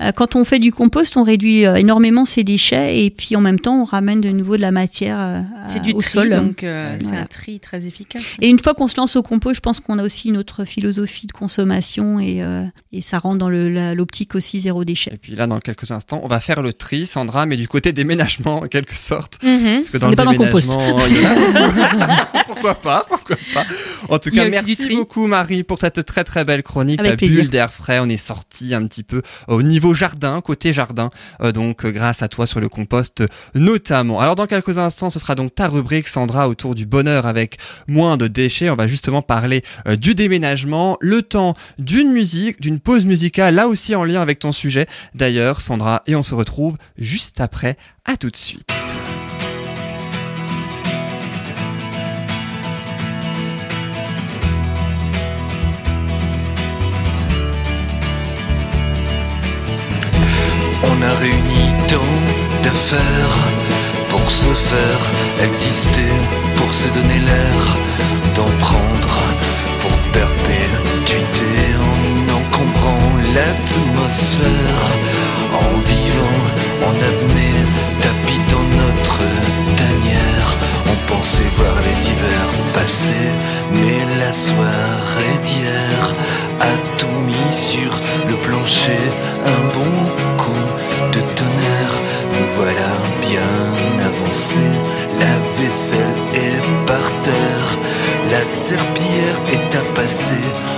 Euh, Quand on fait du compost, on réduit euh, énormément ses déchets et puis en même temps, on ramène de nouveau de la matière euh, C'est du au tri, sol. donc euh, c'est un tri très efficace. Et une fois qu'on se lance au compost, je pense qu'on a aussi une autre philosophie de consommation et, euh, et ça rentre dans le- la- l'optique aussi zéro déchet. Et puis là, dans quelques instants, on va faire le tri, Sandra, mais du côté déménagement, en quelque sorte. Mhm. Parce que dans On le n'est pas dans le compost. déménagement, il y en a- pourquoi pas, pourquoi pas. En tout cas, merci beaucoup Marie pour cette très très belle chronique. Avec la plaisir. bulle d'air frais, on est sorti un petit peu au niveau jardin, côté jardin, euh, donc euh, grâce à toi sur le compost notamment. Alors dans quelques instants, ce sera donc ta rubrique Sandra autour du bonheur avec moins de déchets. On va justement parler euh, du déménagement, le temps d'une musique, d'une pause musicale, là aussi en lien avec ton sujet d'ailleurs Sandra, et on se retrouve juste après. À tout de suite. Pour se faire exister, pour se donner l'air d'en prendre, pour perpétuité en encombrant l'atmosphère, en vivant, en apnée, tapis dans notre tanière. On pensait voir les hivers passer, mais la soirée d'hier a tout mis sur le plancher, un bon passer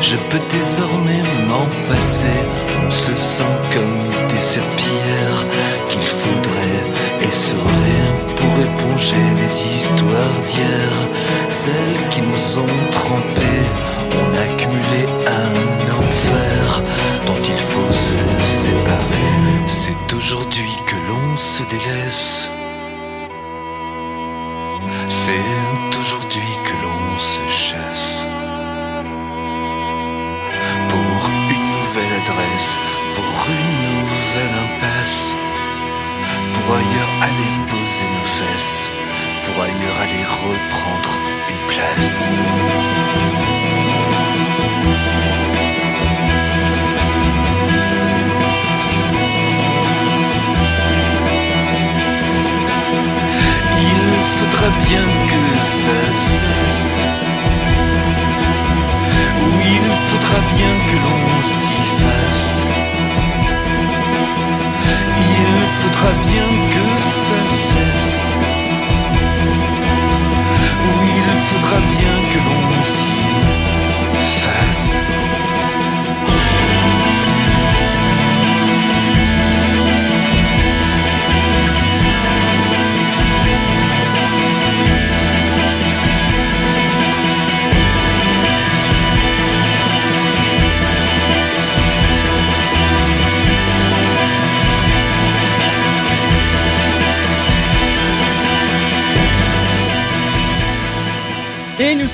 Je peux désormais m'en passer. On se sent comme des serpillères qu'il faudrait essorer pour éponger les histoires d'hier, celles qui nous ont trempés. On a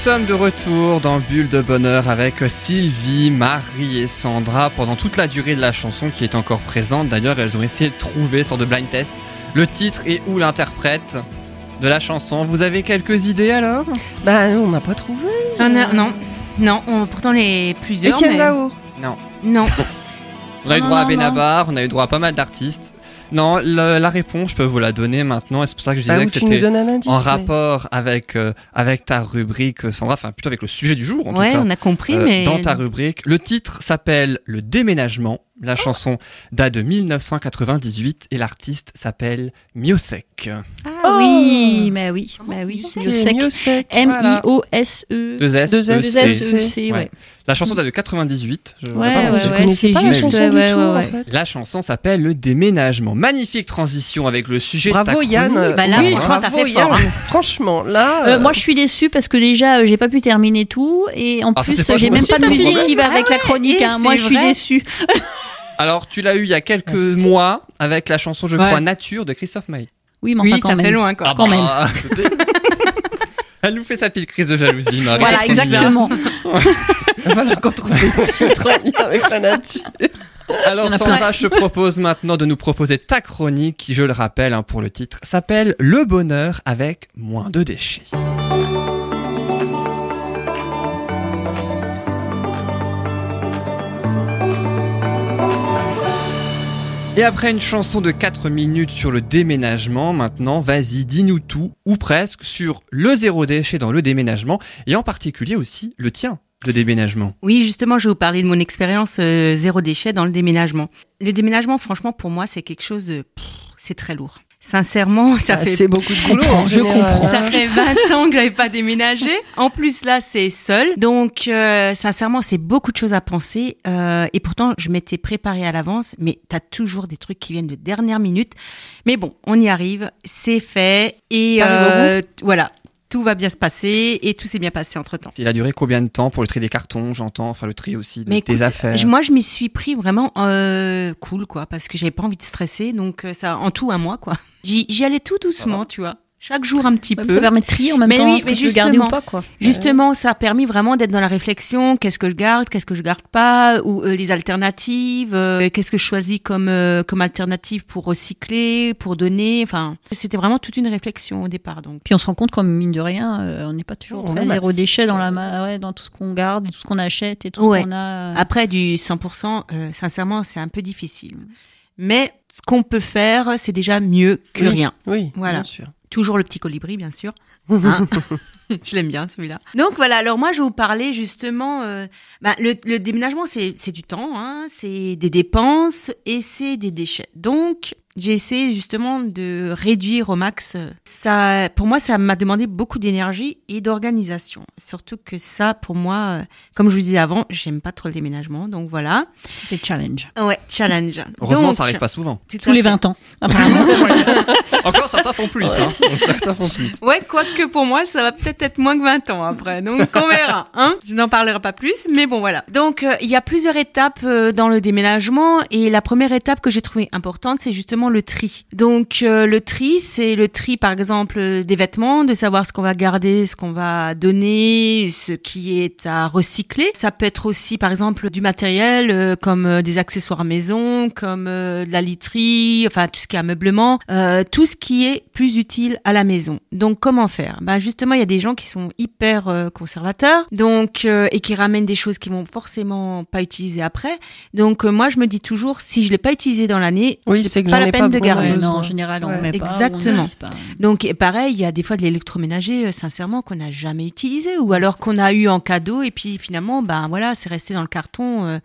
sommes de retour dans Bulle de Bonheur avec Sylvie, Marie et Sandra pendant toute la durée de la chanson qui est encore présente. D'ailleurs, elles ont essayé de trouver sur de blind test le titre et ou l'interprète de la chanson. Vous avez quelques idées alors? Bah, nous, on n'a pas trouvé. Non, non, non, non, on- pourtant les plusieurs. Etienne mais- Dao. Non. Non. On a eu Non, droit à non. Benabar, on a eu droit à pas mal d'artistes. Non, le- la réponse, je peux vous la donner maintenant. Et c'est pour ça que je Bah, disais que c'était indice. en mais- rapport avec, euh, avec ta rubrique, Sandra, enfin plutôt avec le sujet du jour en ouais, tout cas. on a compris, Euh, mais. Dans ta rubrique. Le titre s'appelle Le déménagement. La chanson date de 1998 et l'artiste s'appelle Miosek. Ah oui, mais oui, bah oui, c'est sec. M-I-O-S-E. Deux S. Deux S, deux S-E, Ouais. La chanson date de 98. Je Ouais. Ah, ouais, c'est pas la juste, chanson ouais, du ouais, tout, ouais, en ouais. fait. La chanson s'appelle Le déménagement. Magnifique transition avec le sujet de ta Bravo chronique. Yann. Bah là, Oui, franchement, t'as fait fort, Yann. Franchement, là. Euh, moi, je suis déçue parce que déjà, euh, j'ai pas pu terminer tout et en Ah, plus, j'ai même pas de musique qui va avec la chronique. hein. Moi, je suis déçue. Alors, tu l'as eu il y a quelques Ah, mois avec la chanson, je Ouais. crois, Nature de Christophe Maé. Oui, mais enfin, quand ça même. fait loin, quoi. Quand même. bah, c'était- Elle nous fait sa petite crise de jalousie, Marie. Voilà, exactement. Voilà, titres en lien avec la nature. Alors Sandra, je te propose maintenant de nous proposer ta chronique qui, je le rappelle hein, pour le titre, s'appelle Le bonheur avec moins de déchets. Et après une chanson de 4 minutes sur le déménagement, maintenant, vas-y, dis-nous tout, ou presque, sur le zéro déchet dans le déménagement, et en particulier aussi le tien de déménagement. Oui, justement, je vais vous parler de mon expérience euh, zéro déchet dans le déménagement. Le déménagement, franchement, pour moi, c'est quelque chose de. C'est très lourd. Sincèrement, ça Ah, fait C'est beaucoup de boulot. je comprends. Ça fait 20 ans que j'avais pas déménagé. En plus, là, c'est seul. Donc, euh, sincèrement, c'est beaucoup de choses à penser. Euh, et pourtant, je m'étais préparée à l'avance. Mais t'as toujours des trucs qui viennent de dernière minute. Mais bon, on y arrive. C'est fait. Et euh, voilà. Tout va bien se passer et tout s'est bien passé entre temps. Il a duré combien de temps pour le tri des cartons, j'entends, enfin le tri aussi de Mais tes écoute, affaires? je- moi, je m'y suis pris vraiment euh, cool, quoi, parce que j'avais pas envie de stresser. Donc, euh, ça, en tout, un mois, quoi. J'y allais tout doucement, tu vois. Chaque jour, un petit Ouais, peu. Ça permet de trier en même Mais temps oui, ce mais que tu veux garder ou justement. pas, quoi. Justement, ça a permis vraiment d'être dans la réflexion. Qu'est-ce que je garde, qu'est-ce que je garde pas, ou euh, les alternatives. euh, qu'est-ce que je choisis comme euh, comme alternative pour recycler, pour donner. Enfin, c'était vraiment toute une réflexion au départ. Donc, Puis on se rend compte comme mine de rien, euh, on n'est pas toujours On très amasse. zéro déchet dans la ma- ouais, dans tout ce qu'on garde, tout ce qu'on achète et tout Ouais. ce qu'on a. euh. après du 100%, euh, sincèrement, c'est un peu difficile. Mais ce qu'on peut faire, c'est déjà mieux que Oui. rien. Oui, Voilà. bien sûr. Toujours le petit colibri, bien sûr. Hein je l'aime bien celui-là. Donc voilà, alors moi je vais vous parler justement, euh, bah, le, le déménagement c'est c'est du temps, hein, c'est des dépenses et c'est des déchets. Donc j'ai essayé justement de réduire au max. euh, Ça, pour moi, ça m'a demandé beaucoup d'énergie et d'organisation. Surtout que ça, pour moi, euh, comme je vous disais avant, j'aime pas trop le déménagement, donc voilà. Des challenges. Ouais, challenge. Heureusement, Donc, ça arrive pas souvent. Tous les fait. 20 ans. apparemment. Encore, certains font plus. Hein. Certains font plus. Ouais, quoique pour moi, ça va peut-être être moins que 20 ans après. Donc, on verra. Hein Je n'en parlerai pas plus, mais bon, voilà. Donc, euh, il y a plusieurs étapes euh, dans le déménagement. Et la première étape que j'ai trouvée importante, c'est justement le tri. Donc, euh, le tri, c'est le tri, par exemple, des vêtements, de savoir ce qu'on va garder, ce qu'on va donner, ce qui est à recycler. Ça peut être aussi, par exemple, du matériel, comme des accessoires maison, comme de la literie, enfin, tout ce qui est ameublement, euh, tout ce qui est plus utile à la maison. Donc comment faire? Bah justement, il y a des gens qui sont hyper euh, conservateurs, donc euh, et qui ramènent des choses qui vont forcément pas utiliser après. Donc euh, moi, je me dis toujours, si je l'ai pas utilisé dans l'année, Oui, c'est pas la peine pas de garder. Non, en général, on Ouais. met pas. on Exactement. pas. Donc et pareil, il y a des fois de l'électroménager, euh, sincèrement, qu'on n'a jamais utilisé, ou alors qu'on a eu en cadeau et puis finalement, ben voilà, c'est resté dans le carton euh,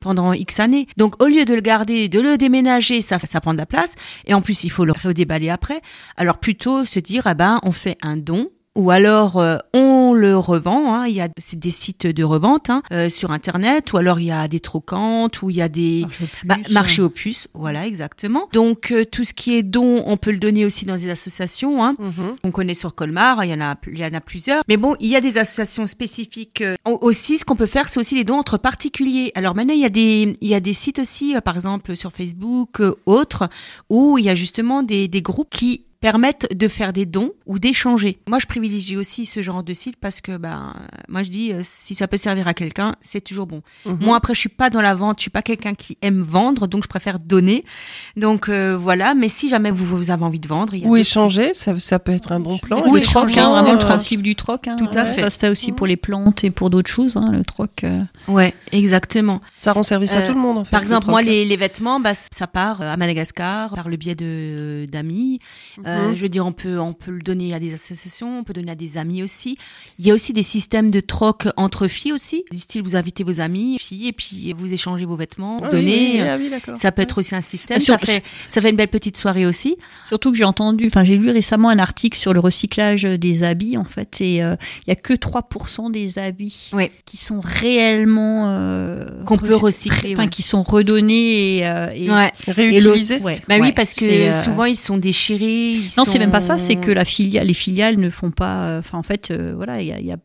pendant X années. Donc au lieu de le garder, de le déménager, ça, ça prend de la place, et en plus il faut le redéballer après. Alors plutôt se dire, ah ben on fait un don. Ou alors euh, on le revend, hein. il y a c'est des sites de revente hein, euh, sur internet, ou alors il y a des trocantes, ou il y a des Marché aux bah, marché aux puces, voilà exactement. Donc euh, tout ce qui est don, on peut le donner aussi dans des associations. Hein. Mhm. On connaît sur Colmar, il y en a, il y en a plusieurs. Mais bon, il y a des associations spécifiques. euh, au- aussi, ce qu'on peut faire, c'est aussi les dons entre particuliers. Alors maintenant, il y a des, il y a des sites aussi, euh, par exemple sur Facebook, euh, autres, où il y a justement des, des groupes qui permettent de faire des dons ou d'échanger. Moi, je privilégie aussi ce genre de site parce que, ben, moi, je dis, euh, si ça peut servir à quelqu'un, c'est toujours bon. Mhm. Moi, après, je suis pas dans la vente, je suis pas quelqu'un qui aime vendre, donc je préfère donner. Donc euh, voilà. Mais si jamais vous, vous avez envie de vendre, il y a Ou échanger, ça, ça peut être un bon plan. Ou échanger, hein, vraiment euh, le principe du troc. hein. Tout à fait. Ça se fait aussi pour les plantes et pour d'autres choses, hein, le troc. euh. Ouais, exactement. Ça rend service à tout le monde, en fait. Par le exemple, moi, les, les vêtements, bah, ça part à Madagascar par le biais de d'amis. Euh, Mhm. je veux dire, on peut on peut le donner à des associations, on peut donner à des amis aussi. Il y a aussi des systèmes de troc entre filles aussi. Du style, vous invitez vos amis, filles, et puis vous échangez vos vêtements, Ah oui, donnez. oui, oui, ah oui, d'accord. Ça peut être aussi un système. Ah, sur- Ça fait ça fait une belle petite soirée aussi. Surtout que j'ai entendu, enfin j'ai lu récemment un article sur le recyclage des habits en fait, et euh, il y a que 3% des habits Ouais. qui sont réellement euh, Qu'on peut re- recycler, enfin ouais. qui sont redonnés et, euh, et, Ouais. et Réutiliser. le- ouais, Bah oui, parce que euh, souvent ils sont déchirés. Non, sont- c'est même pas ça. C'est que la filiale, les filiales ne font pas. euh, Enfin, en fait, euh, voilà, il y a, y a-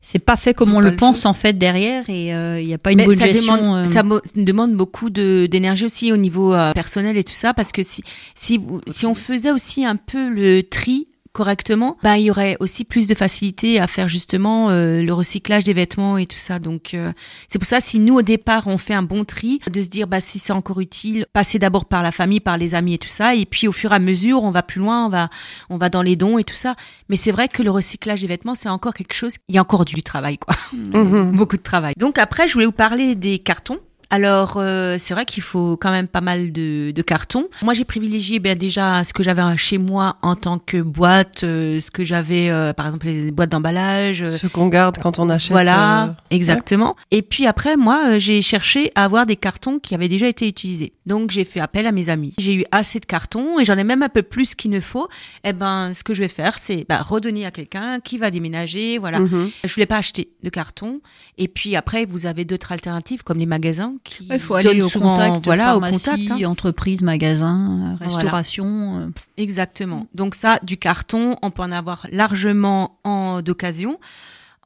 c'est pas fait comme on le le pense en fait derrière, et euh, il n'y a pas une bonne ça gestion. demande, euh, ça demande beaucoup de d'énergie aussi au niveau euh, personnel et tout ça parce que si si si on faisait aussi un peu le tri correctement, bah il y aurait aussi plus de facilité à faire justement euh, le recyclage des vêtements et tout ça. Donc euh, c'est pour ça si nous au départ on fait un bon tri, de se dire bah si c'est encore utile, passer d'abord par la famille, par les amis et tout ça, et puis au fur et à mesure on va plus loin, on va on va dans les dons et tout ça. Mais c'est vrai que le recyclage des vêtements c'est encore quelque chose, il y a encore du travail quoi Mhm. beaucoup de travail. Donc après, je voulais vous parler des cartons. Alors, euh, c'est vrai qu'il faut quand même pas mal de, de cartons. Moi, j'ai privilégié ben, déjà ce que j'avais chez moi en tant que boîte, euh, ce que j'avais, euh, par exemple, les boîtes d'emballage. euh, Ce qu'on garde quand on achète. voilà, euh, exactement. Et puis après, moi, euh, j'ai cherché à avoir des cartons qui avaient déjà été utilisés. Donc, j'ai fait appel à mes amis. J'ai eu assez de cartons et j'en ai même un peu plus qu'il ne faut. Eh ben, ce que je vais faire, c'est bah, redonner à quelqu'un qui va déménager. Voilà. mhm. Je voulais pas acheter de carton. Et puis après, vous avez d'autres alternatives comme les magasins qui Il faut aller au souvent, contact, voilà, pharmacie, au contact. hein. entreprise, magasin, euh, restauration. euh, Exactement. Donc ça, du carton, on peut en avoir largement en d'occasion.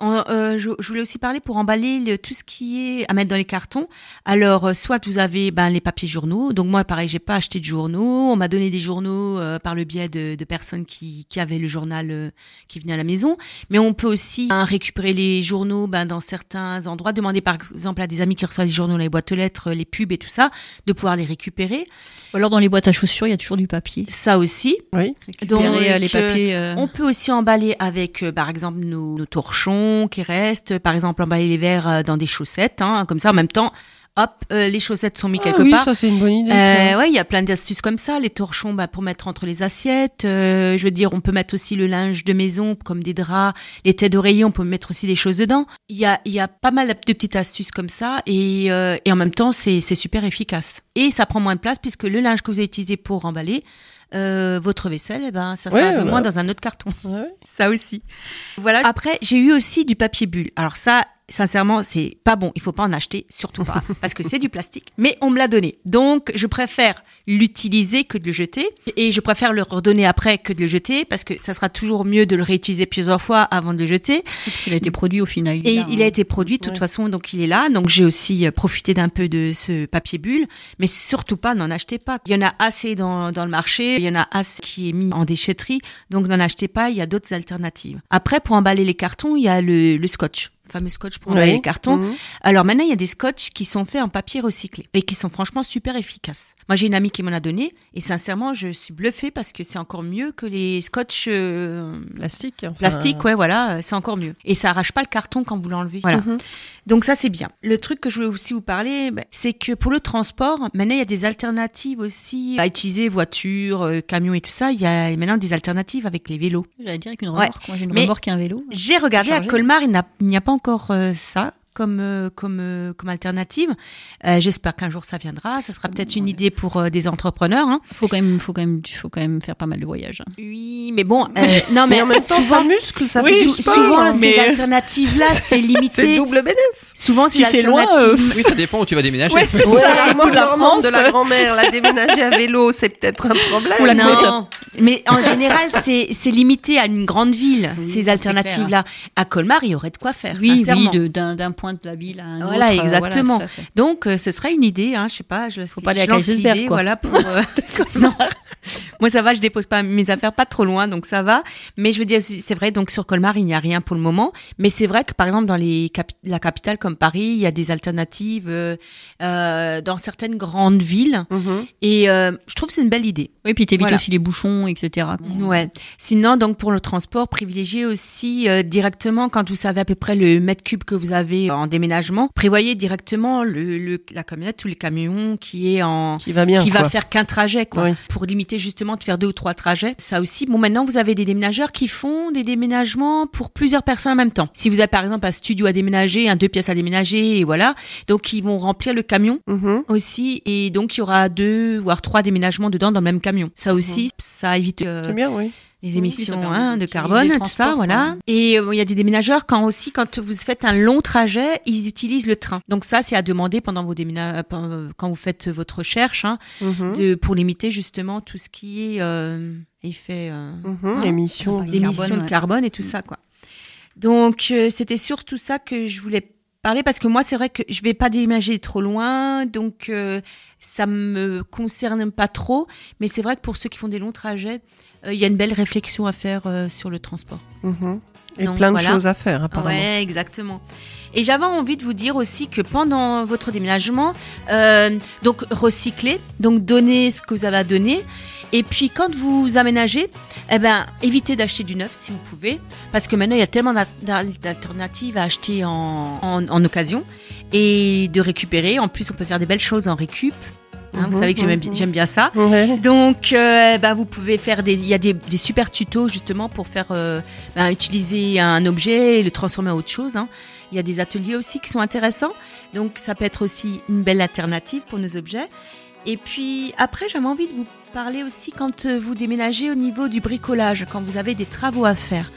En, euh, je, je voulais aussi parler pour emballer le- tout ce qui est à mettre dans les cartons. Alors, euh, soit vous avez ben, les papiers journaux. Donc moi, pareil, j'ai pas acheté de journaux. On m'a donné des journaux euh, par le biais de, de personnes qui, qui avaient le journal euh, qui venait à la maison. Mais on peut aussi hein, récupérer les journaux ben, dans certains endroits. Demander par exemple à des amis qui reçoivent les journaux, les boîtes aux lettres, les pubs et tout ça, de pouvoir les récupérer. Ou alors dans les boîtes à chaussures, il y a toujours du papier. Ça aussi. Oui. Récupérer Donc, les papiers. On peut aussi emballer avec, euh, par exemple, nos, nos torchons qui restent. Par exemple, emballer les verres euh, dans des chaussettes. Hein, comme ça, en même temps, hop, euh, les chaussettes sont mises Ah quelque oui, part. ça c'est une bonne idée. Euh, ouais, il y a plein d'astuces comme ça. Les torchons, bah, pour mettre entre les assiettes. Euh, je veux dire, on peut mettre aussi le linge de maison, comme des draps, les têtes d'oreiller. On peut mettre aussi des choses dedans. Il y a, il y a pas mal de petites astuces comme ça, et, et en même temps, c'est super efficace. Et ça prend moins de place puisque le linge que vous avez utilisé pour emballer. Euh, votre vaisselle, eh ben, ça sera Ouais, de voilà. moins dans un autre carton. Ouais. Ça aussi. Voilà. Après, j'ai eu aussi du papier bulle. Alors ça, sincèrement, c'est pas bon. Il faut pas en acheter, surtout pas, parce que c'est du plastique. Mais on me l'a donné. Donc, je préfère l'utiliser que de le jeter. Et je préfère le redonner après que de le jeter, parce que ça sera toujours mieux de le réutiliser plusieurs fois avant de le jeter. parce qu'il a été produit au final. il Et là, il a hein. été produit de toute Ouais. façon, donc il est là. Donc j'ai aussi euh, profité d'un peu de ce papier bulle, mais surtout pas, n'en achetez pas. Il y en a assez dans, dans le marché, il y en a assez qui est mis en déchetterie, donc n'en achetez pas. Il y a d'autres alternatives. Après, pour emballer les cartons, il y a le, le scotch, fameux scotch pour Oui. les cartons. Mhm. Alors maintenant, il y a des scotch qui sont faits en papier recyclé et qui sont franchement super efficaces. Moi, j'ai une amie qui m'en a donné et sincèrement, je suis bluffée parce que c'est encore mieux que les scotch euh, Plastique. enfin, plastique. Ouais, voilà, euh, c'est encore mieux. Et ça arrache pas le carton quand vous l'enlevez. Voilà. Mhm. Donc ça, c'est bien. Le truc que je voulais aussi vous parler, bah, c'est que pour le transport, maintenant, il y a des alternatives aussi à utiliser voiture, euh, camion et tout ça. Il y a maintenant des alternatives avec les vélos. J'allais dire avec une Ouais. remorque. Moi, j'ai une Mais- remorque et un vélo. J'ai regardé à. Colmar, il n'y a pas encore euh, ça comme euh, comme euh, comme alternative. Euh, J'espère qu'un jour ça viendra. Ça sera peut-être une idée pour euh, des entrepreneurs. Hein. Faut quand même, faut quand même, faut quand même faire pas mal de voyages. hein. Oui, mais bon, euh, non, mais, Mais en même temps, souvent, ça muscle, ça Oui, fait du sou- sport. souvent hein. ces mais- alternatives-là, c'est C'est limité. double bénéfice. Souvent, Si ces c'est loin, alternatives. Oui, ça dépend où tu vas déménager. Ouais, c'est Ouais, ça. coup de la de la grand-mère, la déménager à vélo, c'est peut-être un problème. Ou la non, mais en général, c'est c'est limité à une grande ville, Oui, ces c'est alternatives-là. À Colmar, il y aurait de quoi faire, Oui, sincèrement. oui, d'un point de la ville à un Voilà, autre. euh, exactement. tout à fait. Donc, euh, ce serait une idée, hein, je sais pas, je, Faut pas aller à l'idée, voilà, pour, euh, non, Moi, ça va, je dépose pas mes affaires pas trop loin, donc ça va. Mais je veux dire, c'est vrai, donc sur Colmar, il n'y a rien pour le moment. Mais c'est vrai que, par exemple, dans les capi- la capitale comme Paris, il y a des alternatives euh, euh, dans certaines grandes villes. Mhm. Et euh, je trouve que c'est une belle idée. Oui, puis t'évites Voilà. aussi les bouchons, etc. Ouais. Sinon, donc pour le transport, privilégiez aussi euh, directement quand vous savez à peu près le mètre cube que vous avez en déménagement, prévoyez directement le, le- la camionnette ou le camion qui est en Qui va bien. qui quoi. va faire qu'un trajet, quoi, Oui. pour limiter justement de faire deux ou trois trajets. Ça aussi, bon, maintenant vous avez des déménageurs qui font des déménagements pour plusieurs personnes en même temps. Si vous avez par exemple un studio à déménager, un deux pièces à déménager, et voilà, donc ils vont remplir le camion Mhm. aussi, et donc il y aura deux voire trois déménagements dedans dans le même camion. Ça aussi, ça évite euh, C'est bien, oui. Les émissions hein, de carbone, tout ça, voilà. Et euh, il y a des déménageurs quand aussi, quand vous faites un long trajet, ils utilisent le train. Donc ça, c'est à demander pendant vos déménagements, quand vous faites votre recherche, hein, Mhm. de, pour limiter justement tout ce qui est euh, effet euh, Émission. Carbone, de ouais. carbone et tout ça, quoi. Donc euh, c'était surtout ça que je voulais parler parce que moi c'est vrai que je vais pas déménager trop loin, donc euh, ça me concerne pas trop. Mais c'est vrai que pour ceux qui font des longs trajets, euh, il y a une belle réflexion à faire euh, sur le transport. Mhm. Et Donc, plein de voilà. choses à faire, apparemment. Ouais, exactement. Et j'avais envie de vous dire aussi que pendant votre déménagement, euh, donc recycler, donc donner ce que vous avez à donner. Et puis quand vous aménagez, eh ben évitez d'acheter du neuf si vous pouvez, parce que maintenant il y a tellement d'al- d'al- d'alternatives à acheter en, en, en occasion et de récupérer. En plus, on peut faire des belles choses en récup. Hein, vous Mhm, savez que j'aime mhm. bien ça. Ouais. Donc, euh, bah, vous pouvez faire des, il y a des, des super tutos justement pour faire euh, bah, utiliser un objet et le transformer en autre chose. hein. Il y a des ateliers aussi qui sont intéressants. Donc, ça peut être aussi une belle alternative pour nos objets. Et puis après, j'avais envie de vous parler aussi quand euh, vous déménagez au niveau du bricolage, quand vous avez des travaux à faire.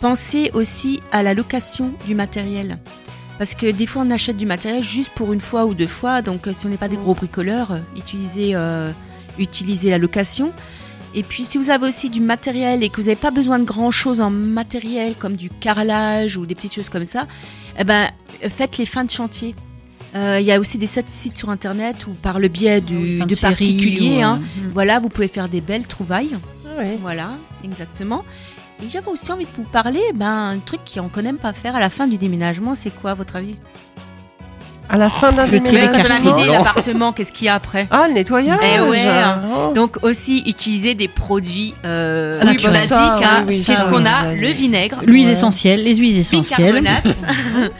Pensez aussi à la location du matériel. Parce que des fois, on achète du matériel juste pour une fois ou deux fois. Donc, euh, si on n'est pas des gros bricoleurs, euh, utilisez, euh, utilisez la location. Et puis, si vous avez aussi du matériel et que vous n'avez pas besoin de grand chose en matériel, comme du carrelage ou des petites choses comme ça, eh ben, faites les fins de chantier. Euh, Il y a aussi des sites sur internet ou par le biais du, Fin de série particuliers. ou, hein. euh, Voilà, vous pouvez faire des belles trouvailles. Ouais. Voilà, exactement. Et j'avais aussi envie de vous parler, ben, un truc qu'on connaît pas faire à la fin du déménagement, c'est quoi à votre avis? À la fin d'un tiré Quand on a déménagement. vidé l'appartement, qu'est-ce qu'il y a après? Ah, le nettoyage. Eh ouais. Oh. Donc aussi utiliser des produits euh, Oui, basiques. bah hein. oui, oui, Qu'est-ce ça, qu'on a. Le vinaigre, L'huile Ouais. essentielle, les huiles essentielles. bicarbonate,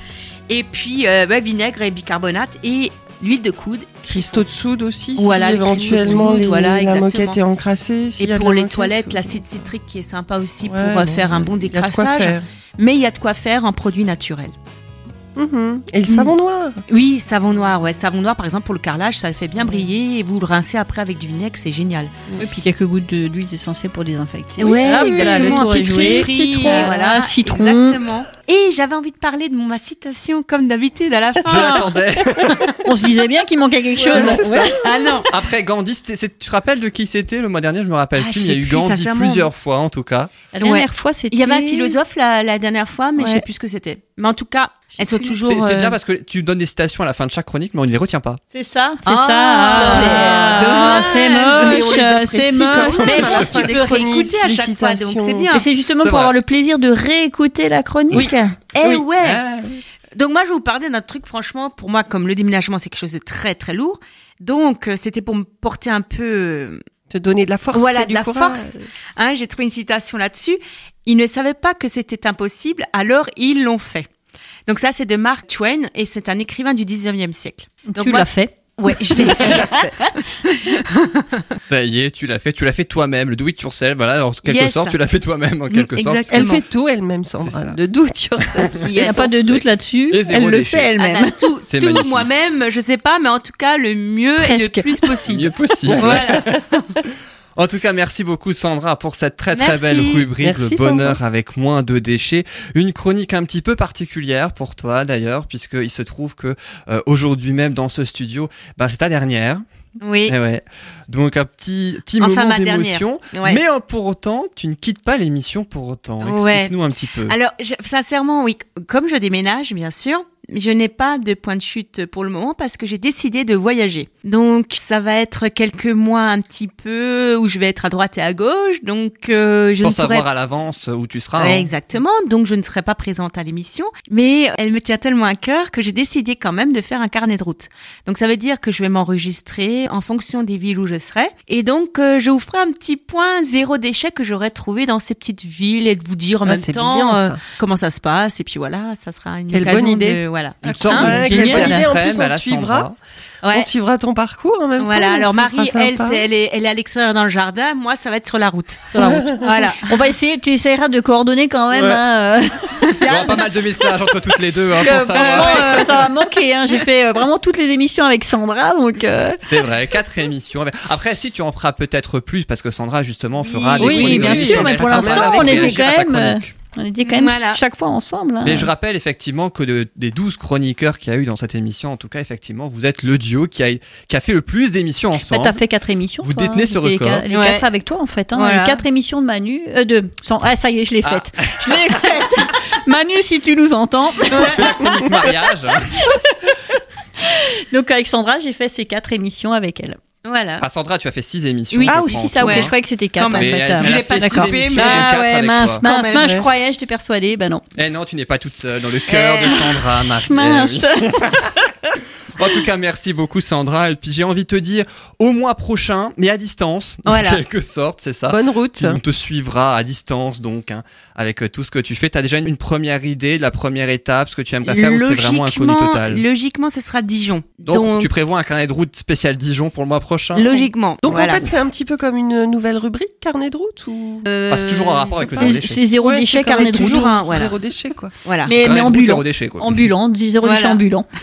et puis euh, ouais, vinaigre et bicarbonate et l'huile de coude. Cristaux de soude aussi. Voilà, si éventuellement soude, les- voilà, la moquette est encrassée. et pour les moquette, toilettes, ou- l'acide citrique qui est sympa aussi Ouais, pour euh, bon, faire un bon décrassage. Mais il y a de quoi faire en produits naturels. Et le Mm. savon noir. Oui, savon noir, ouais, savon noir par exemple pour le carrelage, ça le fait bien briller et vous le rincez après avec du vinaigre, c'est génial. Et puis quelques gouttes de- d'huile essentielle pour désinfecter. Ouais, Hop, exactement, joué. fri, Citron, euh, voilà, citron. Exactement. Et j'avais envie de parler de mon- ma citation comme d'habitude à la fin. Je l'attendais. On se disait bien qu'il manquait quelque chose. Ah non. Après Gandhi, c'est- tu te rappelles de qui c'était le mois dernier? Je me rappelle Ah, plus. Il y a sais eu Gandhi plusieurs fois en tout cas. La dernière Ouais. fois, c'était. Il y avait un philosophe la, la dernière fois, mais je sais Ouais. plus ce que c'était. Mais en tout cas, elles sont toujours. C'est c'est euh, bien parce que tu donnes des citations à la fin de chaque chronique, mais on ne les retient pas. C'est ça, c'est Ah, ça. Ah, c'est moche, c'est moche. Mais bon, tu peux réécouter à chaque fois, donc c'est bien. Et c'est justement pour vrai. avoir le plaisir de réécouter la chronique. Eh Oui. ouais. Ah, Donc moi, je vais vous parler d'un truc, franchement, pour moi, comme le déménagement, c'est quelque chose de très très lourd. Donc, euh, c'était pour me porter un peu Te donner de la force. Voilà, de du la courage. force. Hein, J'ai trouvé une citation là-dessus. Ils ne savaient pas que c'était impossible, alors ils l'ont fait. Donc ça, c'est de Mark Twain et c'est un écrivain du 19e siècle. Donc tu l'as fait. Ouais, je l'ai fait. Ça y est, tu l'as fait. Tu l'as fait toi-même. Le do it yourself. Voilà, en quelque Yes. sorte, tu l'as fait toi-même en quelque sorte. exactement. Elle fait tout elle-même. Sandra. De doute sur ça. Il n'y a pas de doute là-dessus. Et Elle le fait Ah elle-même. bah, tout, tout moi-même, je sais pas, mais en tout cas, le mieux et Presque. le plus possible. Mieux possible. Voilà. En tout cas, merci beaucoup Sandra pour cette très très Merci. belle rubrique Merci, Le bonheur avec moins de déchets. Une chronique un petit peu particulière pour toi d'ailleurs, puisqu'il se trouve que euh, aujourd'hui même dans ce studio, bah, c'est ta dernière. Oui. Eh ouais. Donc un petit, petit Enfin, moment d'émotion. Ouais. Mais euh, pour autant, tu ne quittes pas l'émission pour autant. Ouais. Explique-nous un petit peu. Alors, je- sincèrement, oui, comme je déménage, bien sûr, je n'ai pas de point de chute pour le moment parce que j'ai décidé de voyager. Donc ça va être quelques mois un petit peu où je vais être à droite et à gauche. Donc euh, je Pour ne savoir à l'avance où tu seras. Ouais, hein. exactement. Donc, je ne serai pas présente à l'émission, mais elle me tient tellement à cœur que j'ai décidé quand même de faire un carnet de route. Donc, ça veut dire que je vais m'enregistrer en fonction des villes où je serai. Et donc, euh, je vous ferai un petit point zéro déchet que j'aurais trouvé dans ces petites villes et de vous dire en Ah, même temps bien, euh, comment ça se passe. Et puis voilà, ça sera une Quelle occasion bonne idée. de voilà. Une sorte Hein de Ouais, bonne idée. En plus, on suivra. Ouais. On suivra ton parcours en même Voilà, temps. alors ça Marie, elle, est, elle est à l'extérieur dans le jardin. Moi, ça va être sur la route. Sur la route. Voilà. On va essayer, tu essaieras de coordonner quand même. Ouais. hein, euh, Il y aura pas mal de messages entre toutes les deux hein, que, pour savoir. franchement, euh, ça va manquer. Hein. J'ai fait euh, vraiment toutes les émissions avec Sandra, donc. euh, C'est vrai, quatre émissions. Après, si tu en feras peut-être plus, parce que Sandra justement fera des Oui, bien sûr, mais pour l'instant, on était quand même, euh. On était quand même Voilà. chaque fois ensemble. hein. Mais je rappelle effectivement que de- des 12 chroniqueurs qu'il y a eu dans cette émission, en tout cas, effectivement, vous êtes le duo qui a, qui a fait le plus d'émissions Bah, ensemble. t'as fait quatre émissions. Vous toi, hein. détenez ce les record. Les, Ouais. quatre avec toi, en fait. Hein. Voilà. Les quatre émissions de Manu. Euh, de. Sans, ah, ça y est, je l'ai Ah. faite. Je l'ai faite. Manu, si tu nous entends. chronique mariage. Donc, avec Sandra, j'ai fait ces quatre émissions avec elle. Voilà. Ah, Sandra, tu as fait 6 émissions. Oui. Ah, en si, ça, tout, ok. ouais. Je croyais que c'était quatre, Quand en même. Mais fait. elle, elle a l'ai fait pas 6 émissions, Ah quatre ouais, mince, mince, mince, je ouais. croyais, j'étais persuadée, bah non. Eh non, tu n'es pas toute seule dans le cœur Eh. de Sandra, Marie. Eh Mince. oui. En tout cas, merci beaucoup Sandra. Et puis j'ai envie de te dire au mois prochain, mais à distance, Voilà. en quelque sorte, c'est ça. Bonne route. On te suivra à distance donc, hein, avec euh, tout ce que tu fais. T'as déjà une, première idée de la première étape, ce que tu aimerais faire, ou c'est vraiment inconnu total Logiquement, ce sera Dijon. donc, tu prévois un carnet de route spécial Dijon pour le mois prochain logiquement. Donc voilà. en fait, c'est un petit peu comme une nouvelle rubrique, carnet de route ou Euh, Enfin, c'est toujours en rapport avec le déchet. c'est zéro Ouais, déchet, carnet de route. toujours un- voilà. zéro déchet quoi. Voilà. Mais, mais ambulant. zéro déchet, quoi. Ambulant, zéro déchet ambulant.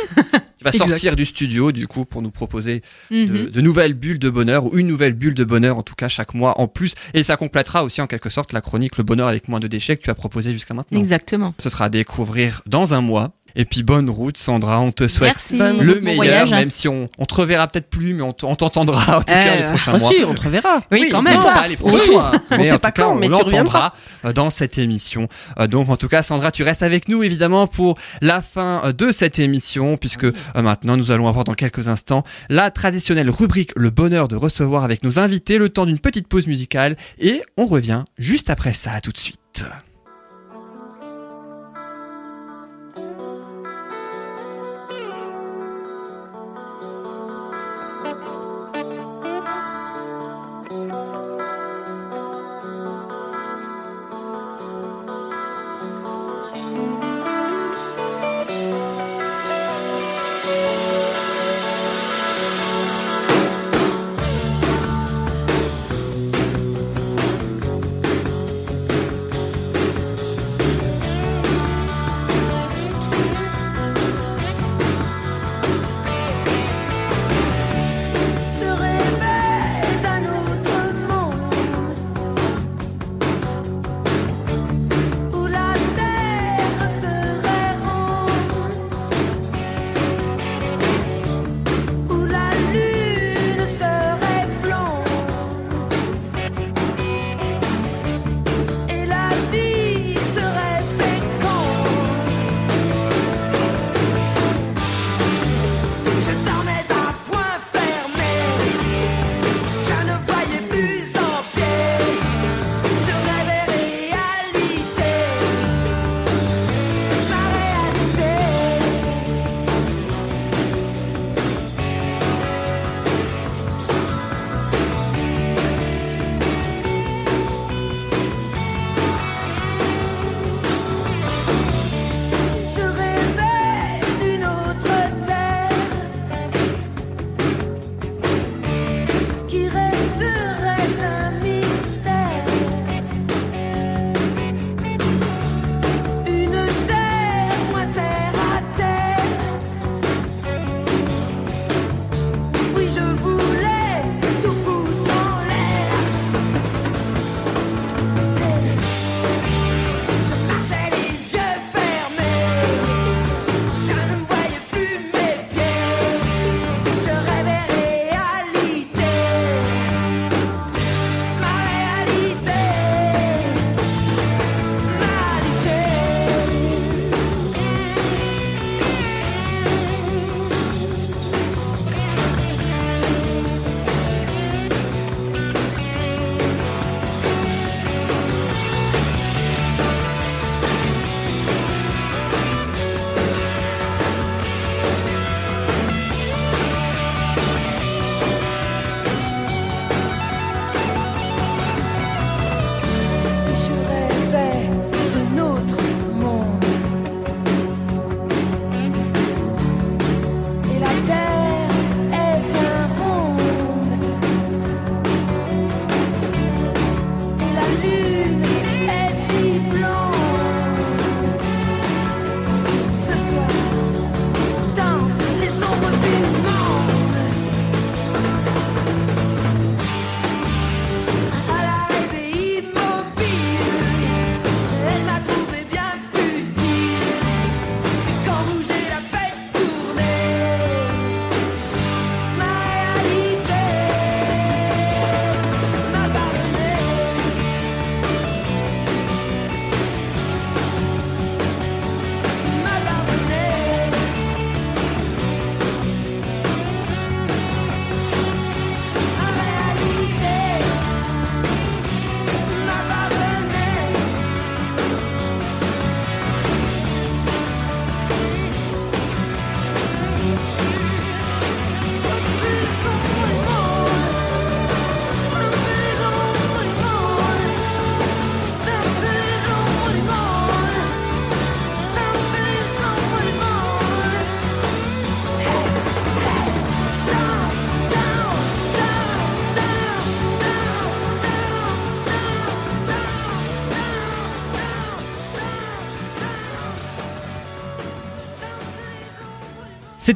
Tu vas Exact. sortir du studio du coup pour nous proposer de, Mhm. de nouvelles bulles de bonheur ou une nouvelle bulle de bonheur en tout cas chaque mois en plus et ça complétera aussi en quelque sorte la chronique le bonheur avec moins de déchets que tu as proposé jusqu'à maintenant. Exactement. Ce sera à découvrir dans un mois. Et puis bonne route Sandra, on te souhaite Merci. Le Bon meilleur, voyage, hein. même si on, on te reverra peut-être plus, mais on t'entendra en tout cas Euh, les prochains Ah mois. si, on te reverra. Oui, quand même. non, pas les prochains Oui. mois, hein. On mais sait en pas tout cas, quand, on mais l'entendra euh, dans cette émission. Euh, Donc en tout cas, Sandra, tu restes avec nous évidemment pour la fin euh, de cette émission, puisque maintenant nous allons avoir dans quelques instants la traditionnelle rubrique Le bonheur de recevoir avec nos invités, le temps d'une petite pause musicale, et on revient juste après ça, à tout de suite. Gott.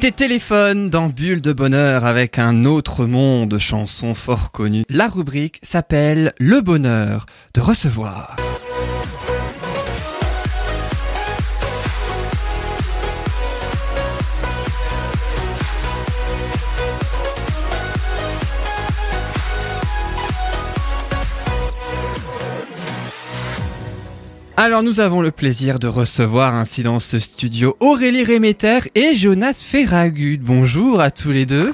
C'était Téléphone dans Bulle de Bonheur avec un autre monde, chanson fort connue. La rubrique s'appelle Le bonheur de recevoir. Alors nous avons le plaisir de recevoir ainsi dans ce studio Aurélie Réméter et Jonas Ferragut. Bonjour à tous les deux.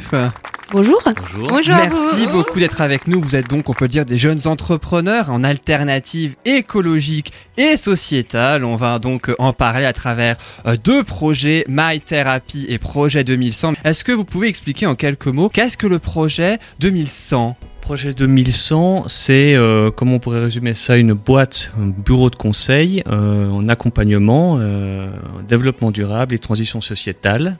Bonjour. Bonjour à Merci vous. beaucoup d'être avec nous. Vous êtes donc, on peut dire, des jeunes entrepreneurs en alternative écologique et sociétale. On va donc euh, en parler à travers euh, deux projets, My Therapy et Projet 2100. Est-ce que vous pouvez expliquer en quelques mots qu'est-ce que le projet 2100 Projet 2100, c'est, euh, comment on pourrait résumer ça, une boîte, un bureau de conseil euh, en accompagnement, euh, en développement durable et transition sociétale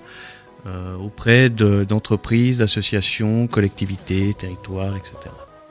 euh, auprès de- d'entreprises, d'associations, collectivités, territoires, etc.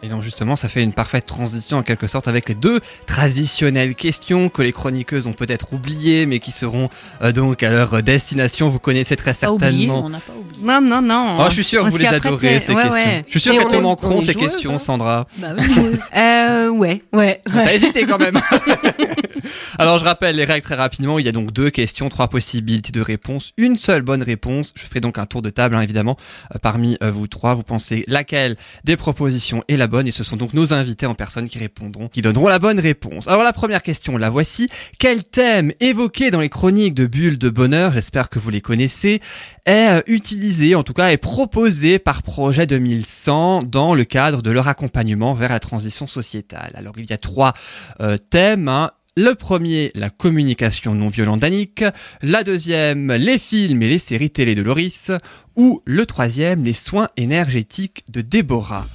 Et donc justement, ça fait une parfaite transition en quelque sorte avec les deux traditionnelles questions que les chroniqueuses ont peut-être oubliées, mais qui seront euh, donc à leur destination. Vous connaissez très Pas oublié, certainement. on n'a pas oublié. Non, non, non. Oh, je suis sûr que vous les adorez ces Ouais, questions. ouais. Je suis sûr qu'elles te manqueront ces joueuses, questions, hein. Sandra. Bah oui. Euh, ouais, ouais. T'as hésité quand même. Alors je rappelle les règles très rapidement. Il y a donc deux questions, trois possibilités de réponse, une seule bonne réponse. Je ferai donc un tour de table, hein, évidemment. Euh, parmi euh, vous trois, vous pensez laquelle des propositions est la et ce sont donc nos invités en personne qui répondront, qui donneront la bonne réponse. Alors la première question, la voici. Quel thème évoqué dans les chroniques de Bulle de Bonheur, j'espère que vous les connaissez, est euh, utilisé, en tout cas est proposé par Projet 2100 dans le cadre de leur accompagnement vers la transition sociétale? Alors il y a trois euh, thèmes. hein. Le premier, la communication non violente d'Annick. La deuxième, les films et les séries télé de Loris. Ou le troisième, les soins énergétiques de Déborah.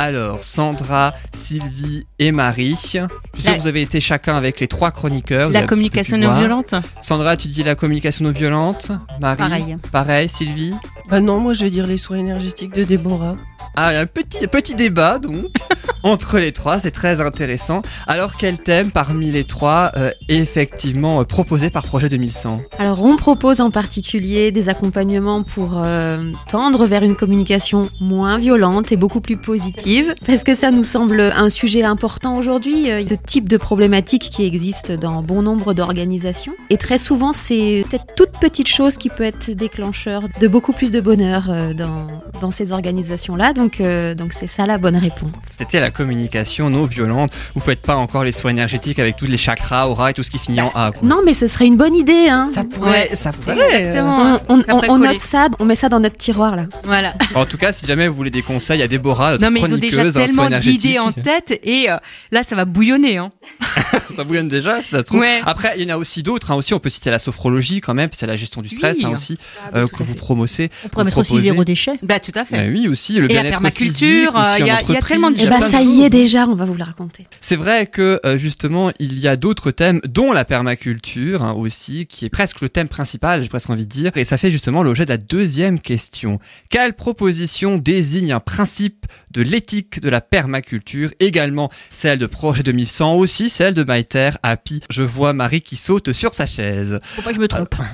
Alors, Sandra, Sylvie et Marie. Je suis sûr La- que vous avez été chacun avec les trois chroniqueurs. La communication non violente. Sandra, tu dis la communication non violente. Marie. Pareil. Pareil, Sylvie. Bah non, moi je vais dire les soins énergétiques de Déborah. Ah, il y a un petit, petit débat donc entre les trois, c'est très intéressant. Alors, quel thème parmi les trois euh, est effectivement euh, proposé par Projet 2100 Alors on propose en particulier des accompagnements pour euh, tendre vers une communication moins violente et beaucoup plus positive, parce que ça nous semble un sujet important aujourd'hui, euh, ce type de problématique qui existe dans bon nombre d'organisations. Et très souvent c'est peut-être toute petite chose qui peut être déclencheur de beaucoup plus de bonheur euh, dans, dans ces organisations-là. Donc euh, donc c'est ça la bonne réponse. C'était la communication non violente. Vous faites pas encore les soins énergétiques avec tous les chakras, aura et tout ce qui finit en A. quoi. Non mais ce serait une bonne idée. Hein. Ça pourrait, Ouais. ça pourrait. euh, Exactement. On, on- Ça pourrait on coller. note ça, on met ça dans notre tiroir là. Voilà. En tout cas, si jamais vous voulez des conseils à Déborah, Non, mais ils ont déjà hein, tellement d'idées en tête et euh, là, ça va bouillonner. Hein. ça bouillonne déjà, si ça se trouve. Ouais. Après, il y en a aussi d'autres. hein, aussi, on peut citer la sophrologie quand même, puis c'est la gestion du stress Oui. hein, aussi euh, que vous promossez. On pourrait mettre aussi zéro déchet. Bah, tout à fait. Oui, aussi le Et la bien-être permaculture, physique, euh, il y a- il y a tellement de entreprise. Eh bah plein ça y est déjà, on va vous le raconter. C'est vrai que euh, justement, il y a d'autres thèmes, dont la permaculture hein, aussi, qui est presque le thème principal, j'ai presque envie de dire, et ça fait justement l'objet de la deuxième question. Quelle proposition désigne un principe de l'éthique de la permaculture, également celle de Projet 2100, aussi celle de MyTerre Happy Je vois Marie qui saute sur sa chaise. Faut pas que je me trompe.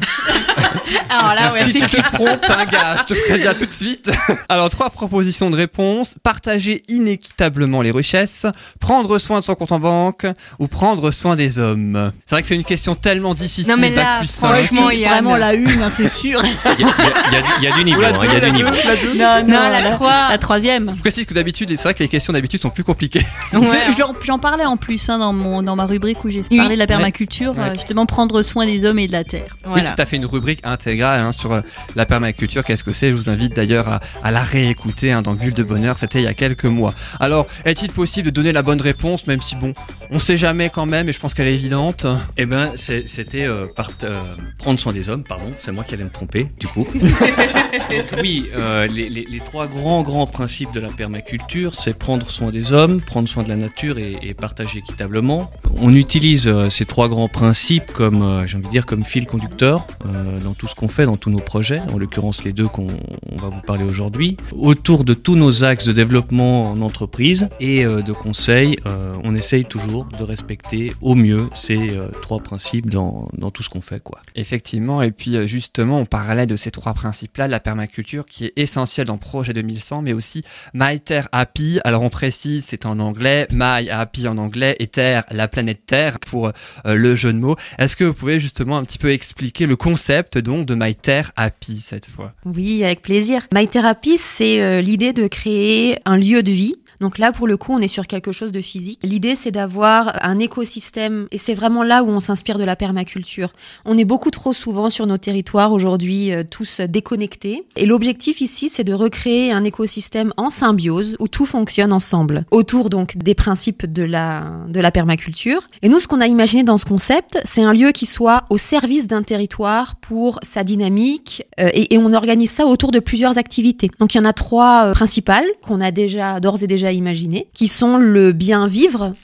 Alors là, ouais, si tu te trompes, un gars, je te préviens tout de suite. Alors, trois propositions de réponse. Partager inéquitablement les richesses, prendre soin de son compte en banque ou prendre soin des hommes. C'est vrai que c'est une question tellement difficile. Non, mais là, plus franchement, il y a Vraiment la une, hein, c'est sûr. Il y a, il y a- il y a du- il y a du niveau, hein, il y a la du niveau. deux, la deux. Non, Non, la 3. La troisième. Je précise que d'habitude, c'est vrai que les questions d'habitude sont plus compliquées. Ouais. Je leur- J'en parlais en plus hein, dans, mon, dans ma rubrique où j'ai Oui. parlé de la permaculture, Ouais. euh, justement prendre soin des hommes et de la terre. Oui, Voilà. c'est tout à fait une rubrique intégrale hein, sur euh, la permaculture. Qu'est-ce que c'est? Je vous invite d'ailleurs à, à la réécouter hein, dans Bulle de Bonheur. C'était il y a quelques mois. Alors, est-il possible de donner la bonne réponse, même si bon, on sait jamais quand même, et je pense qu'elle est évidente. Eh ben, c'était euh, euh, prendre soin des hommes, pardon, c'est moi qui allais me tromper, du coup. Donc oui, euh, les, les- les trois grands, grands principes de la permaculture, c'est prendre soin des hommes, prendre soin de la nature et, partager équitablement. On utilise euh, ces trois grands principes comme, euh, j'ai envie de dire, comme fil conducteur euh, dans tout ce qu'on fait, dans tous nos projets, en l'occurrence les deux qu'on on va vous parler aujourd'hui, autour de tous nos axes de développement en entreprise, et euh, de conseils. On essaye toujours de respecter au mieux ces trois principes dans, tout ce qu'on fait. Quoi. Effectivement, et puis justement, on parlait de ces trois principes-là, la permaculture qui est essentielle dans Projet 2100, mais aussi My Terre Happy. Alors on précise, c'est en anglais, My Happy en anglais, et Terre, la planète Terre pour euh, le jeu de mots. Est-ce que vous pouvez justement un petit peu expliquer le concept donc de My Terre Happy cette fois? Oui, avec plaisir. My Therapy, c'est euh, l'idée de créer un lieu de vie. Donc là, pour le coup, on est sur quelque chose de physique. L'idée, c'est d'avoir un écosystème, et c'est vraiment là où on s'inspire de la permaculture. On est beaucoup trop souvent sur nos territoires aujourd'hui, euh, tous déconnectés. Et l'objectif ici, c'est de recréer un écosystème en symbiose, où tout fonctionne ensemble, autour donc des principes de la, de la permaculture. Et nous, ce qu'on a imaginé dans ce concept, c'est un lieu qui soit au service d'un territoire pour sa dynamique, euh, et, on organise ça autour de plusieurs activités. Donc il y en a trois euh, principales qu'on a déjà d'ores et déjà imaginées, qui sont le bien vivre,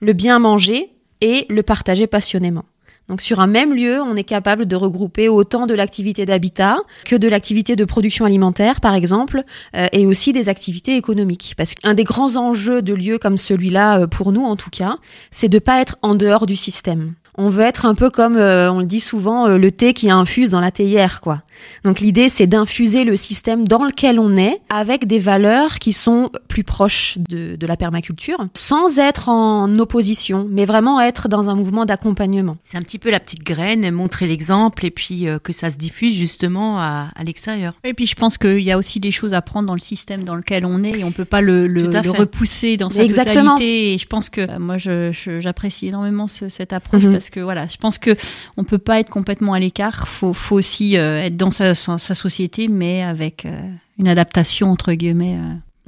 le bien manger et le partager passionnément. Donc sur un même lieu, on est capable de regrouper autant de l'activité d'habitat que de l'activité de production alimentaire, par exemple, euh, et aussi des activités économiques. Parce qu'un des grands enjeux de lieux comme celui-là, euh, pour nous en tout cas, c'est de pas être en dehors du système. On veut être un peu comme, euh, on le dit souvent, euh, le thé qui infuse dans la théière, quoi. Donc l'idée, c'est d'infuser le système dans lequel on est avec des valeurs qui sont plus proches de, de la permaculture, sans être en opposition, mais vraiment être dans un mouvement d'accompagnement. C'est un petit peu la petite graine, montrer l'exemple et puis euh, que ça se diffuse justement à, à l'extérieur. Et puis je pense qu'il y a aussi des choses à prendre dans le système dans lequel on est et on peut pas le, le, le repousser dans sa Exactement. totalité. Et je pense que euh, moi je- je- j'apprécie énormément ce- cette approche Mhm. parce que voilà, je pense que on peut pas être complètement à l'écart. Faut, faut aussi euh, être dans sa, société, mais avec euh, une adaptation entre guillemets.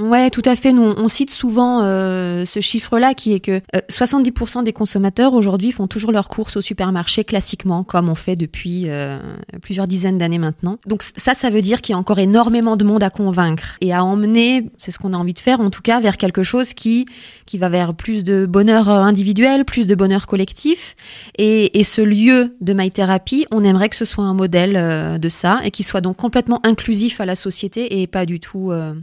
Euh. Ouais, tout à fait. Nous, on cite souvent euh, ce chiffre-là qui est que euh, 70% des consommateurs aujourd'hui font toujours leurs courses au supermarché classiquement, comme on fait depuis euh, plusieurs dizaines d'années maintenant. Donc ça, ça veut dire qu'il y a encore énormément de monde à convaincre et à emmener, c'est ce qu'on a envie de faire en tout cas, vers quelque chose qui qui va vers plus de bonheur euh, individuel, plus de bonheur collectif. Et, et ce lieu de My Therapy, on aimerait que ce soit un modèle euh, de ça et qui soit donc complètement inclusif à la société et pas du tout euh,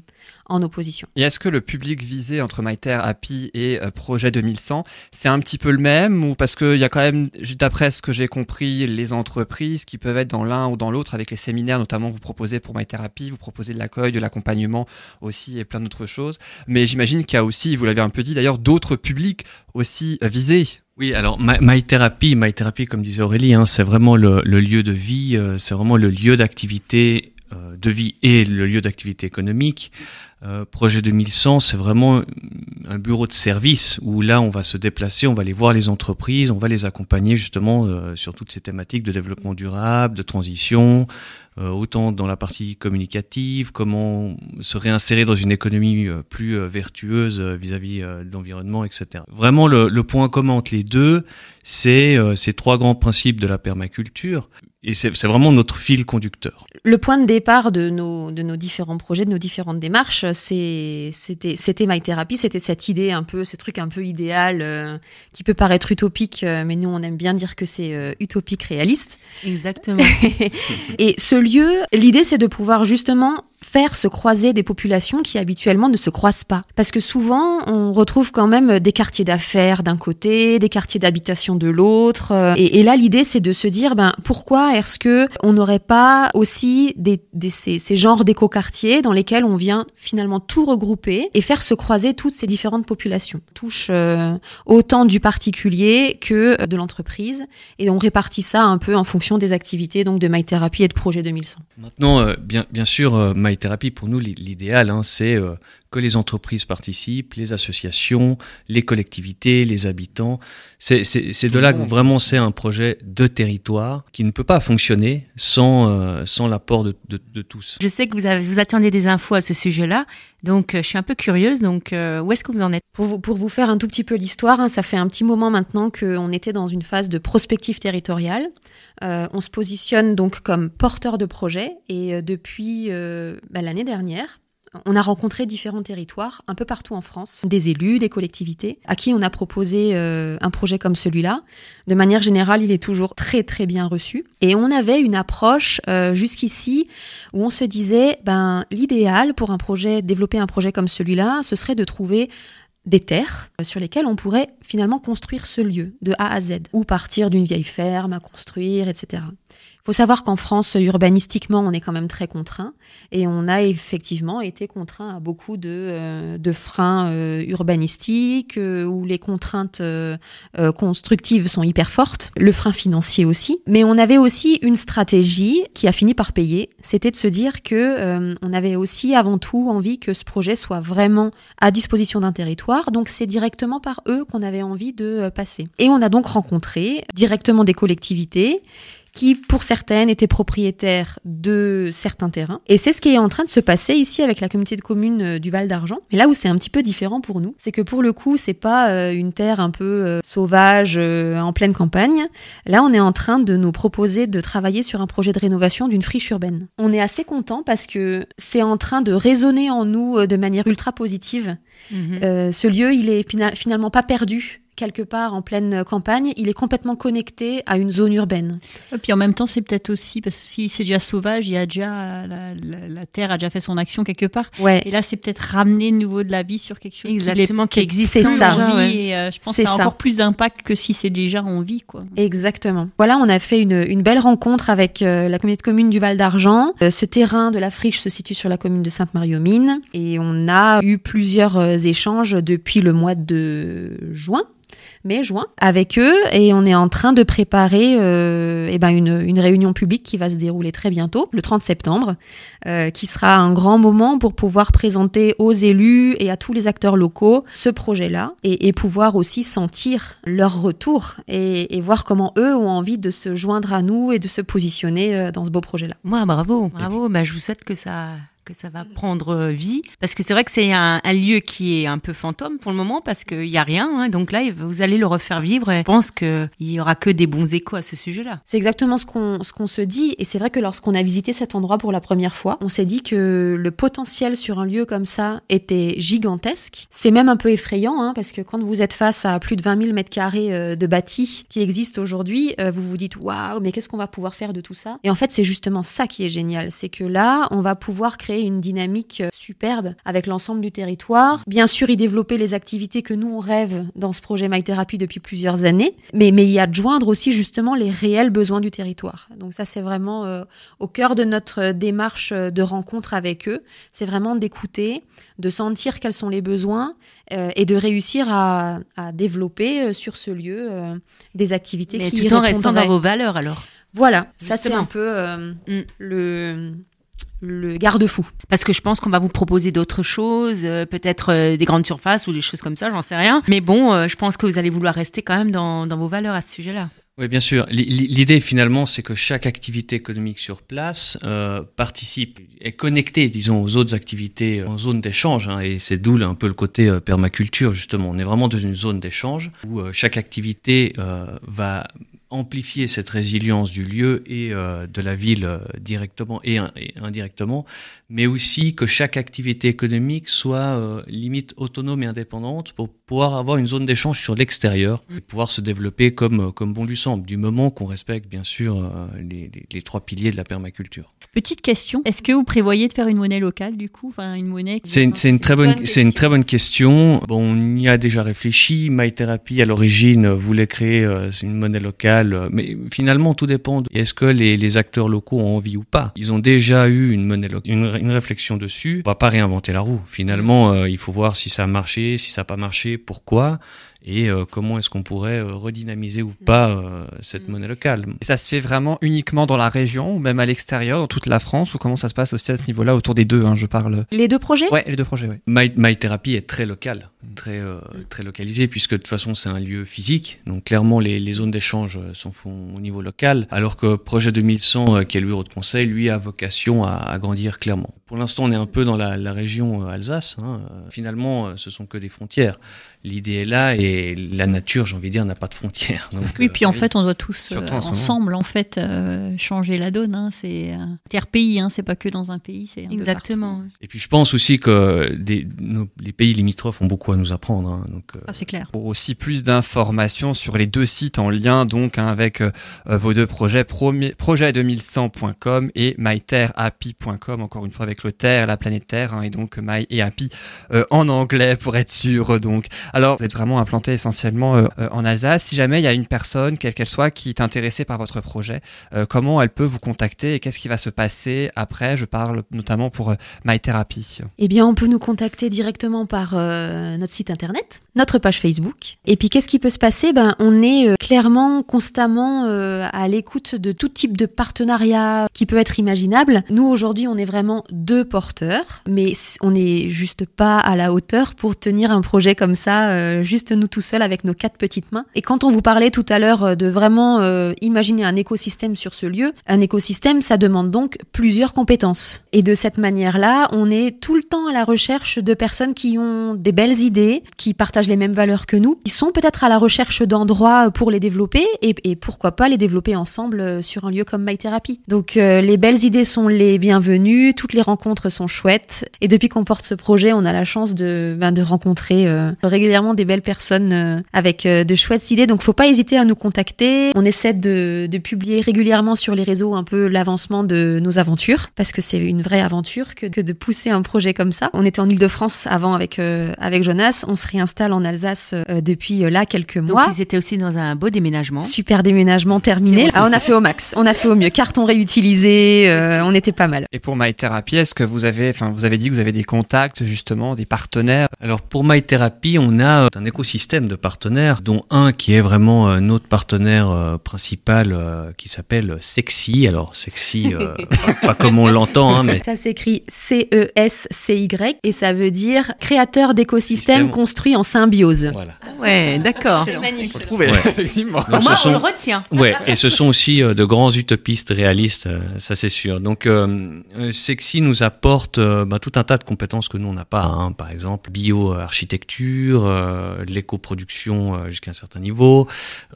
en opposition. Et est-ce que le public visé entre My Terre Happy et euh, Projet 2100, c'est un petit peu le même ou parce qu'il y a quand même, d'après ce que j'ai compris, les entreprises qui peuvent être dans l'un ou dans l'autre avec les séminaires, notamment vous proposez pour My Therapy, vous proposez de l'accueil, de l'accompagnement aussi et plein d'autres choses. Mais j'imagine qu'il y a aussi, vous l'avez un peu dit d'ailleurs, d'autres publics aussi visés. Oui, alors My, My Therapy, My Therapy, comme disait Aurélie, hein, c'est vraiment le, le lieu de vie, euh, c'est vraiment le lieu d'activité euh, de vie et le lieu d'activité économique. Euh, Projet 2100, c'est vraiment un bureau de service où là, on va se déplacer, on va aller voir les entreprises, on va les accompagner justement euh, sur toutes ces thématiques de développement durable, de transition, euh, autant dans la partie communicative, comment se réinsérer dans une économie euh, plus euh, vertueuse euh, vis-à-vis de l'environnement, etc. Vraiment, le, le point commun entre les deux, c'est ces trois grands principes de la permaculture, et c'est vraiment notre fil conducteur. Le point de départ de nos, de nos différents projets, de nos différentes démarches, c'est- c'était c'était My Therapy, c'était cette idée un peu, ce truc un peu idéal euh, qui peut paraître utopique, euh, mais nous on aime bien dire que c'est euh, utopique réaliste. Exactement. Et ce lieu, l'idée c'est de pouvoir justement faire se croiser des populations qui habituellement ne se croisent pas. Parce que souvent, on retrouve quand même des quartiers d'affaires d'un côté, des quartiers d'habitation de l'autre. euh, Et, là, l'idée, c'est de se dire, ben, pourquoi est-ce que on n'aurait pas aussi des, ces, genres d'éco-quartiers dans lesquels on vient finalement tout regrouper et faire se croiser toutes ces différentes populations. Touche euh, autant du particulier que de l'entreprise. Et on répartit ça un peu en fonction des activités donc de My Therapy et de Projet 2100. Maintenant, euh, bien, bien sûr, euh, My Therapy, pour nous, l'i- l'idéal, hein, c'est euh, que les entreprises participent, les associations, les collectivités, les habitants. C'est de là que vraiment c'est un projet de territoire qui ne peut pas fonctionner sans, euh, sans l'apport de, de- de tous. Je sais que vous, avez, vous attendiez des infos à ce sujet-là, donc euh, je suis un peu curieuse. Donc, euh, où est-ce que vous en êtes? Pour vous, pour vous faire un tout petit peu l'histoire, hein, ça fait un petit moment maintenant qu'on était dans une phase de prospective territoriale. Euh, on se positionne donc comme porteur de projet et euh, depuis euh, bah, l'année dernière, on a rencontré différents territoires un peu partout en France, des élus, des collectivités, à qui on a proposé euh, un projet comme celui-là. De manière générale, il est toujours très très bien reçu. Et on avait une approche euh, jusqu'ici où on se disait, ben l'idéal pour un projet, développer un projet comme celui-là, ce serait de trouver des terres euh, sur lesquelles on pourrait finalement construire ce lieu de A à Z, ou partir d'une vieille ferme à construire, etc. Faut savoir qu'en France, urbanistiquement, on est quand même très contraint et on a effectivement été contraint à beaucoup de, euh, de freins euh, urbanistiques euh, où les contraintes euh, euh, constructives sont hyper fortes, le frein financier aussi. Mais on avait aussi une stratégie qui a fini par payer, c'était de se dire que on avait aussi avant tout envie que ce projet soit vraiment à disposition d'un territoire. Donc c'est directement par eux qu'on avait envie de passer. Et on a donc rencontré directement des collectivités qui, pour certaines, étaient propriétaires de certains terrains. Et c'est ce qui est en train de se passer ici avec la communauté de communes euh, du Val d'Argent. Mais là où c'est un petit peu différent pour nous, c'est que pour le coup, c'est pas euh, une terre un peu euh, sauvage en pleine campagne. Là, on est en train de nous proposer de travailler sur un projet de rénovation d'une friche urbaine. On est assez content parce que c'est en train de résonner en nous de manière ultra positive. Mhm. Euh, ce lieu, il est fina- finalement pas perdu quelque part en pleine campagne, il est complètement connecté à une zone urbaine. Et puis en même temps, c'est peut-être aussi, parce que si c'est déjà sauvage, il y a déjà, la, la- la terre a déjà fait son action quelque part. Ouais, Et là, c'est peut-être ramener de nouveau de la vie sur quelque chose qui Exactement, qui c'est existe ça. déjà, en ouais. vie. Et euh, je pense que C'est ça a ça. encore plus d'impact que si c'est déjà en vie, quoi. exactement. Voilà, on a fait une, une belle rencontre avec euh, la communauté de communes du Val d'Argent. Euh, ce terrain de la friche se situe sur la commune de Sainte-Marie-aux-Mines et on a eu plusieurs euh, échanges depuis le mois de juin. Mai, juin, avec eux, et on est en train de préparer euh, eh ben une, une réunion publique qui va se dérouler très bientôt, le 30 septembre, euh, qui sera un grand moment pour pouvoir présenter aux élus et à tous les acteurs locaux ce projet-là, et, et pouvoir aussi sentir leur retour et, et voir comment eux ont envie de se joindre à nous et de se positionner euh, dans ce beau projet-là. Moi, bravo, bravo. Bah, je vous souhaite que ça que ça va prendre euh, vie parce que c'est vrai que c'est un, lieu qui est un peu fantôme pour le moment parce qu'il y a rien hein. donc là vous allez le refaire vivre et je pense que il y aura que des bons échos à ce sujet-là C'est exactement ce qu'on qu'on se dit et c'est vrai que lorsqu'on a visité cet endroit pour la première fois, on s'est dit que le potentiel sur un lieu comme ça était gigantesque. C'est même un peu effrayant hein, parce que quand vous êtes face à plus de 20 000 mètres carrés euh, de bâtis qui existent aujourd'hui, euh, vous vous dites waouh mais qu'est-ce qu'on va pouvoir faire de tout ça? Et en fait c'est justement ça qui est génial, c'est que là on va pouvoir créer une dynamique euh, superbe avec l'ensemble du territoire. Bien sûr y développer les activités que nous on rêve dans ce projet My Therapy depuis plusieurs années, mais mais y adjoindre aussi justement les réels besoins du territoire. Donc ça c'est vraiment euh, au cœur de notre euh, démarche de rencontre avec eux, c'est vraiment d'écouter, de sentir quels sont les besoins euh, et de réussir à, à développer euh, sur ce lieu des activités mais qui tout en restant dans vos valeurs alors Voilà, ça c'est un peu euh, Mm. le le garde-fou. parce que je pense qu'on va vous proposer d'autres choses euh, peut-être euh, des grandes surfaces ou des choses comme ça j'en sais rien mais bon euh, je pense que vous allez vouloir rester quand même dans, vos valeurs à ce sujet-là Oui, bien sûr. L'idée finalement, c'est que chaque activité économique sur place participe, est connectée, disons, aux autres activités en zone d'échange. hein, et c'est d'où un peu le côté permaculture, justement. On est vraiment dans une zone d'échange où chaque activité va amplifier cette résilience du lieu et euh, de la ville euh, directement et, in- et indirectement, mais aussi que chaque activité économique soit euh, limite autonome et indépendante pour pouvoir avoir une zone d'échange sur l'extérieur et pouvoir se développer comme, comme bon lui semble, du moment qu'on respecte bien sûr euh, les, les- les trois piliers de la permaculture. Petite question, est-ce que vous prévoyez de faire une monnaie locale du coup? Enfin, une monnaie C'est une, très bonne, bonne c'est une question. très bonne question. Bon, on y a déjà réfléchi. MyTherapy à l'origine voulait créer une monnaie locale, mais finalement tout dépend. Est-ce que les, acteurs locaux ont envie ou pas Ils ont déjà eu une monnaie, une, une réflexion dessus. On va pas réinventer la roue. Finalement, euh, il faut voir si ça a marché, si ça n'a pas marché, pourquoi. Et euh, comment est-ce qu'on pourrait euh, redynamiser ou pas euh, cette monnaie locale? Et ça se fait vraiment uniquement dans la région ou même à l'extérieur, dans toute la France ou comment ça se passe aussi à ce niveau-là autour des deux hein, Je parle. Les deux projets? Ouais, les deux projets, ouais. My, My Therapy est très local, très, euh, très localisé, puisque de toute façon c'est un lieu physique. Donc clairement les, les zones d'échange euh, sont font au niveau local, alors que Projet 2100, euh, qui est le bureau de conseil, lui a vocation à, à grandir clairement. Pour l'instant on est un peu dans la, la région euh, Alsace. hein. Finalement euh, ce sont que des frontières. L'idée est là et, la nature, j'ai envie de dire, n'a pas de frontières. Donc, Oui, euh, puis en fait, on doit tous euh, ensemble en fait euh, changer la donne. Hein. C'est euh, tiers pays, hein. c'est pas que dans un pays, c'est un peu Exactement. Et puis je pense aussi que des, nos- les pays limitrophes ont beaucoup à nous apprendre. hein. donc, euh. Ah, c'est clair. Pour aussi plus d'informations sur les deux sites en lien donc hein, avec euh, euh, vos deux projets, promi- projet2100.com et myterhappy.com, encore une fois avec le Terre, la planète Terre, hein, et donc My et Happy euh, en anglais pour être sûr. Donc, alors vous êtes vraiment implanté essentiellement euh, euh, en Alsace. Si jamais il y a une personne, quelle qu'elle soit, qui est intéressée par votre projet, euh, comment elle peut vous contacter et qu'est-ce qui va se passer après? Je parle notamment pour euh, My Therapy. Eh bien, on peut nous contacter directement par notre site internet, notre page Facebook. Et puis, qu'est-ce qui peut se passer? Ben, on est clairement, constamment à l'écoute de tout type de partenariat qui peut être imaginable. Nous, aujourd'hui, on est vraiment deux porteurs, mais on n'est juste pas à la hauteur pour tenir un projet comme ça, euh, juste nous tout seuls avec nos quatre petites mains. Et quand on vous parlait tout à l'heure euh, de vraiment euh, imaginer un écosystème sur ce lieu, un écosystème, ça demande donc plusieurs compétences. Et de cette manière-là, on est tout le temps à la recherche de personnes qui ont des belles idées, qui partagent les mêmes valeurs que nous, qui sont peut-être à la recherche d'endroits pour les développer et, et pourquoi pas les développer ensemble euh, sur un lieu comme My Therapy. Donc euh, les belles idées sont les bienvenues, toutes les rencontres sont chouettes. Et depuis qu'on porte ce projet, on a la chance de, ben, de rencontrer euh, régulièrement des belles personnes euh, avec euh, de chouettes idées. Donc faut pas hésiter à nous contacter. On essaie de, de publier régulièrement sur les réseaux un peu l'avancement de nos aventures parce que c'est une vraie aventure que, que de pousser un projet comme ça. On était en Ile-de-France avant avec euh, avec Jonas. On se réinstalle en Alsace euh, depuis euh, là quelques Donc mois. ils étaient aussi dans un beau déménagement. Super déménagement terminé. Ah, on a fait au max, on a fait au mieux. Carton réutilisé, euh, on était pas mal. Et pour My Therapy, est-ce que vous avez, enfin, vous avez dit que vous avez des contacts justement, des partenaires? Alors pour My Therapy, on a euh, un écosystème de partenaires, dont un qui est vraiment euh, notre partenaire euh, principal, qui s'appelle Sexy. Alors Sexy, euh, pas, comme on l'entend, hein, mais Ça s'écrit C-E-S-C-Y et ça veut dire créateur d'écosystèmes Système. construits en symbiose. voilà. Ouais, d'accord. magnifique. Trouvé, Ouais. effectivement. Donc, Moi, ce on sont- le retient. Ouais, et ce sont aussi de grands utopistes réalistes, ça c'est sûr. Donc, euh, Sexy nous apporte euh, bah, tout un tas de compétences que nous on n'a pas. hein. Par exemple, bio-architecture, euh, l'éco-production euh, jusqu'à un certain niveau,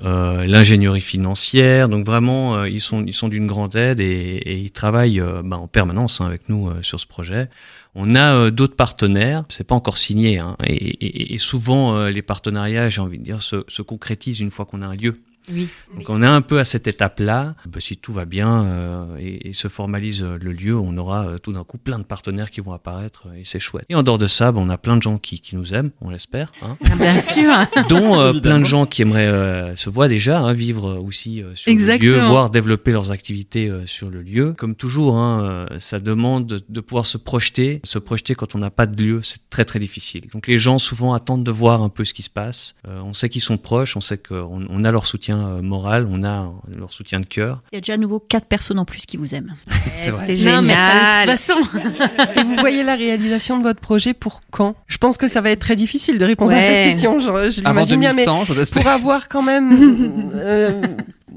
euh, l'ingénierie financière. Donc vraiment, ils sont ils sont d'une grande aide et, ils travaillent bah, en permanence hein, avec nous sur ce projet. On a d'autres partenaires, c'est pas encore signé, hein, et, souvent les partenariats, j'ai envie de dire, se, se concrétisent une fois qu'on a un lieu. Oui. Donc on est un peu à cette étape-là. Bah, si tout va bien euh, et, et se formalise euh, le lieu, on aura euh, tout d'un coup plein de partenaires qui vont apparaître euh, et c'est chouette. Et en dehors de ça, bah, on a plein de gens qui, qui nous aiment, on l'espère, hein, Ah, Bien sûr. dont euh, plein de gens qui aimeraient euh, se voir déjà, hein, vivre aussi euh, sur Exactement. le lieu, voire développer leurs activités euh, sur le lieu. Comme toujours, hein, euh, ça demande de, de pouvoir se projeter. Se projeter quand on n'a pas de lieu, c'est très très difficile. Donc les gens souvent attendent de voir un peu ce qui se passe. Euh, on sait qu'ils sont proches, on sait qu'on on a leur soutien euh, moral, on a leur soutien de cœur. Il y a déjà à nouveau quatre personnes en plus qui vous aiment. C'est Non, génial. mais ça, de toute façon. Et vous voyez la réalisation de votre projet pour quand? Je pense que ça va être très difficile de répondre à cette question. Je, je Avant l'imagine bien, mais 2100, j'ose espérer. pour avoir quand même, euh,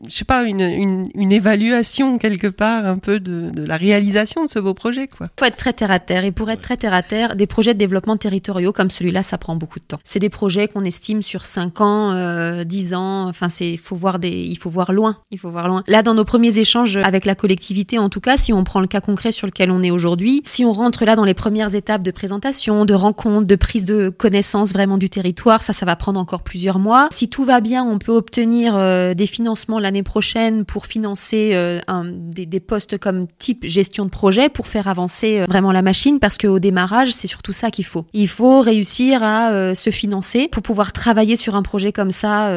je sais pas, une, une, évaluation quelque part un peu de, de la réalisation de ce beau projet, quoi. faut être très terre à terre. Et pour être très terre à terre, des projets de développement territoriaux comme celui-là, ça prend beaucoup de temps. C'est des projets qu'on estime sur 5 ans, euh, 10 ans. Enfin, faut voir des, il faut voir loin. Il faut voir loin. Là, dans nos premiers échanges avec la collectivité, en tout cas, si on prend le cas concret sur lequel on est aujourd'hui, si on rentre là dans les premières étapes de présentation, de rencontre, de prise de connaissance vraiment du territoire, ça, ça va prendre encore plusieurs mois. Si tout va bien, on peut obtenir euh, des financements l'année prochaine pour financer euh, des, postes comme type gestion de projet pour faire avancer euh, vraiment la machine parce qu'au démarrage, c'est surtout ça qu'il faut. Il faut réussir à euh, se financer pour pouvoir travailler sur un projet comme ça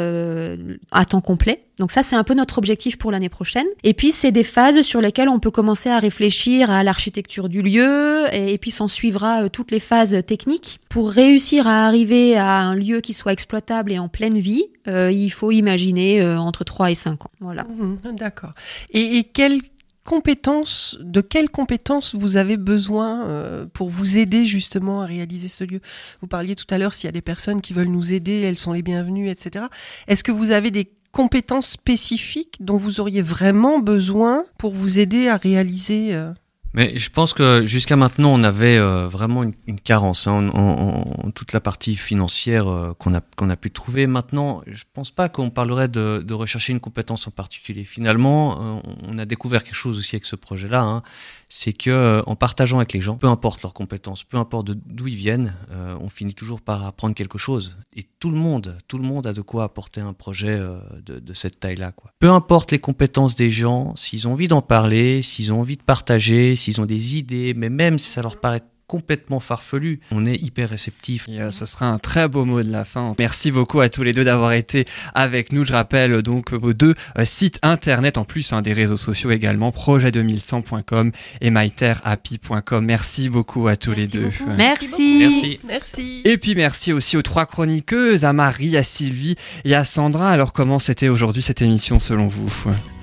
à temps complet. Donc ça, c'est un peu notre objectif pour l'année prochaine. Et puis, c'est des phases sur lesquelles on peut commencer à réfléchir à l'architecture du lieu, et, puis s'en suivra euh, toutes les phases techniques. Pour réussir à arriver à un lieu qui soit exploitable et en pleine vie, euh, il faut imaginer euh, entre 3 et 5 ans. Voilà. Mhm, D'accord. Et, et quelles compétences, de quelles compétences vous avez besoin pour vous aider justement à réaliser ce lieu? Vous parliez tout à l'heure s'il y a des personnes qui veulent nous aider, elles sont les bienvenues, etc. Est-ce que vous avez des compétences spécifiques dont vous auriez vraiment besoin pour vous aider à réaliser euh, Mais je pense que jusqu'à maintenant, on avait euh, vraiment une, carence hein, en, toute la partie financière euh, qu'on a, pu trouver. Maintenant, je pense pas qu'on parlerait de, rechercher une compétence en particulier. Finalement, euh, on a découvert quelque chose aussi avec ce projet-là. hein, c'est que en partageant avec les gens, peu importe leurs compétences, peu importe d'où ils viennent, on finit toujours par apprendre quelque chose. Et tout le monde, tout le monde a de quoi apporter un projet de, de cette taille-là. Peu importe les compétences des gens, s'ils ont envie d'en parler, s'ils ont envie de partager, s'ils ont des idées, mais même si ça leur paraît complètement farfelu, on est hyper réceptif. Et, euh, ce sera un très beau mot de la fin. Merci beaucoup à tous les deux d'avoir été avec nous. Je rappelle euh, donc vos deux euh, sites internet en plus hein, des réseaux sociaux également, projet2100.com et myterhappy.com. Merci beaucoup à tous les deux. Ouais. Merci. Merci. Merci. Et puis merci aussi aux trois chroniqueuses, à Marie, à Sylvie et à Sandra. Alors comment c'était aujourd'hui cette émission selon vous?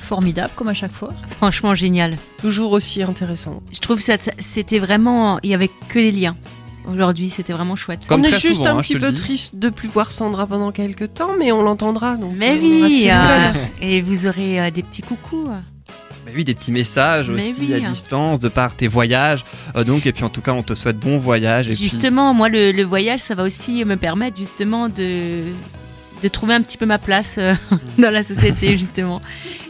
Formidable, comme à chaque fois. Franchement, génial. Toujours aussi intéressant. Je trouve que ça- c'était vraiment. Il y avait que les liens. Aujourd'hui, c'était vraiment chouette. Comme on est juste souvent, un hein, petit peu dis. triste de plus voir Sandra pendant quelques temps, mais on l'entendra. donc, Mais euh, oui, euh, et vous aurez euh, des petits coucous. Mais oui, des petits messages Mais aussi oui, à hein. distance de par tes voyages. Euh, donc et puis en tout cas on te souhaite bon voyage. Et puis- Justement, moi, le, le voyage, ça va aussi me permettre justement de, de trouver un petit peu ma place euh, dans la société, justement.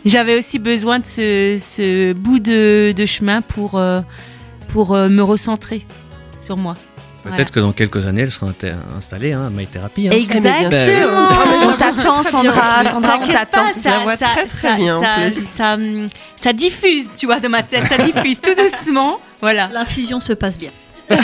J'avais aussi besoin de ce, ce bout de, de chemin pour, euh, pour euh, me recentrer sur moi. Peut-être que dans quelques années, elle sera inter- installée hein, à My Therapy. hein. Exactement. Ah, je la On t'attend, Sandra. Sandra, on t'attend. ça, ça, très, très ça, ça, hum, ça diffuse, tu vois, dans ma tête, ça diffuse tout doucement, voilà. L'infusion se passe bien.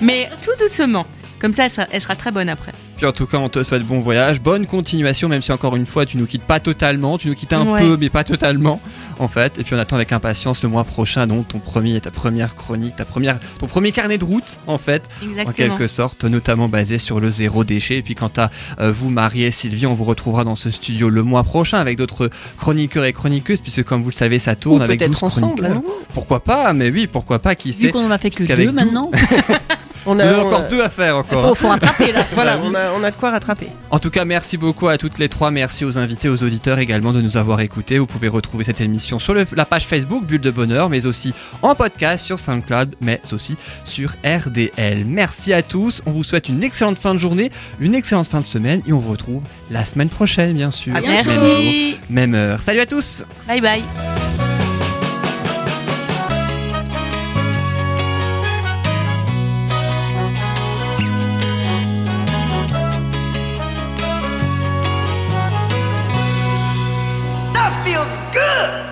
Mais tout doucement. Comme ça, elle sera, elle sera très bonne après. Puis en tout cas, on te souhaite bon voyage, bonne continuation, même si encore une fois, tu nous quittes pas totalement, tu nous quittes un Ouais. peu, mais pas totalement, en fait. Et puis on attend avec impatience le mois prochain, donc ton premier, ta première chronique, ta première, ton premier carnet de route, en fait, en Exactement. quelque sorte, notamment basé sur le zéro déchet. Et puis quant à euh, vous, Marie et Sylvie, on vous retrouvera dans ce studio le mois prochain avec d'autres chroniqueurs et chroniqueuses, puisque comme vous le savez, ça Ou tourne avec 12 peut-être ensemble, à chroniqueurs. nouveau. Pourquoi pas Mais oui, pourquoi pas Qui Vu sait qu'on en a fait que deux maintenant, On Il y a, on encore a- deux à faire encore. faut, faut rattraper là. Voilà, on a, on a de quoi rattraper. En tout cas, merci beaucoup à toutes les trois. Merci aux invités, aux auditeurs également de nous avoir écoutés. Vous pouvez retrouver cette émission sur le- la page Facebook Bulle de Bonheur, mais aussi en podcast sur SoundCloud, mais aussi sur RDL. Merci à tous. On vous souhaite une excellente fin de journée, une excellente fin de semaine et on vous retrouve la semaine prochaine, bien sûr. À Même bientôt. jour, Merci. Même heure. Salut à tous! Bye bye.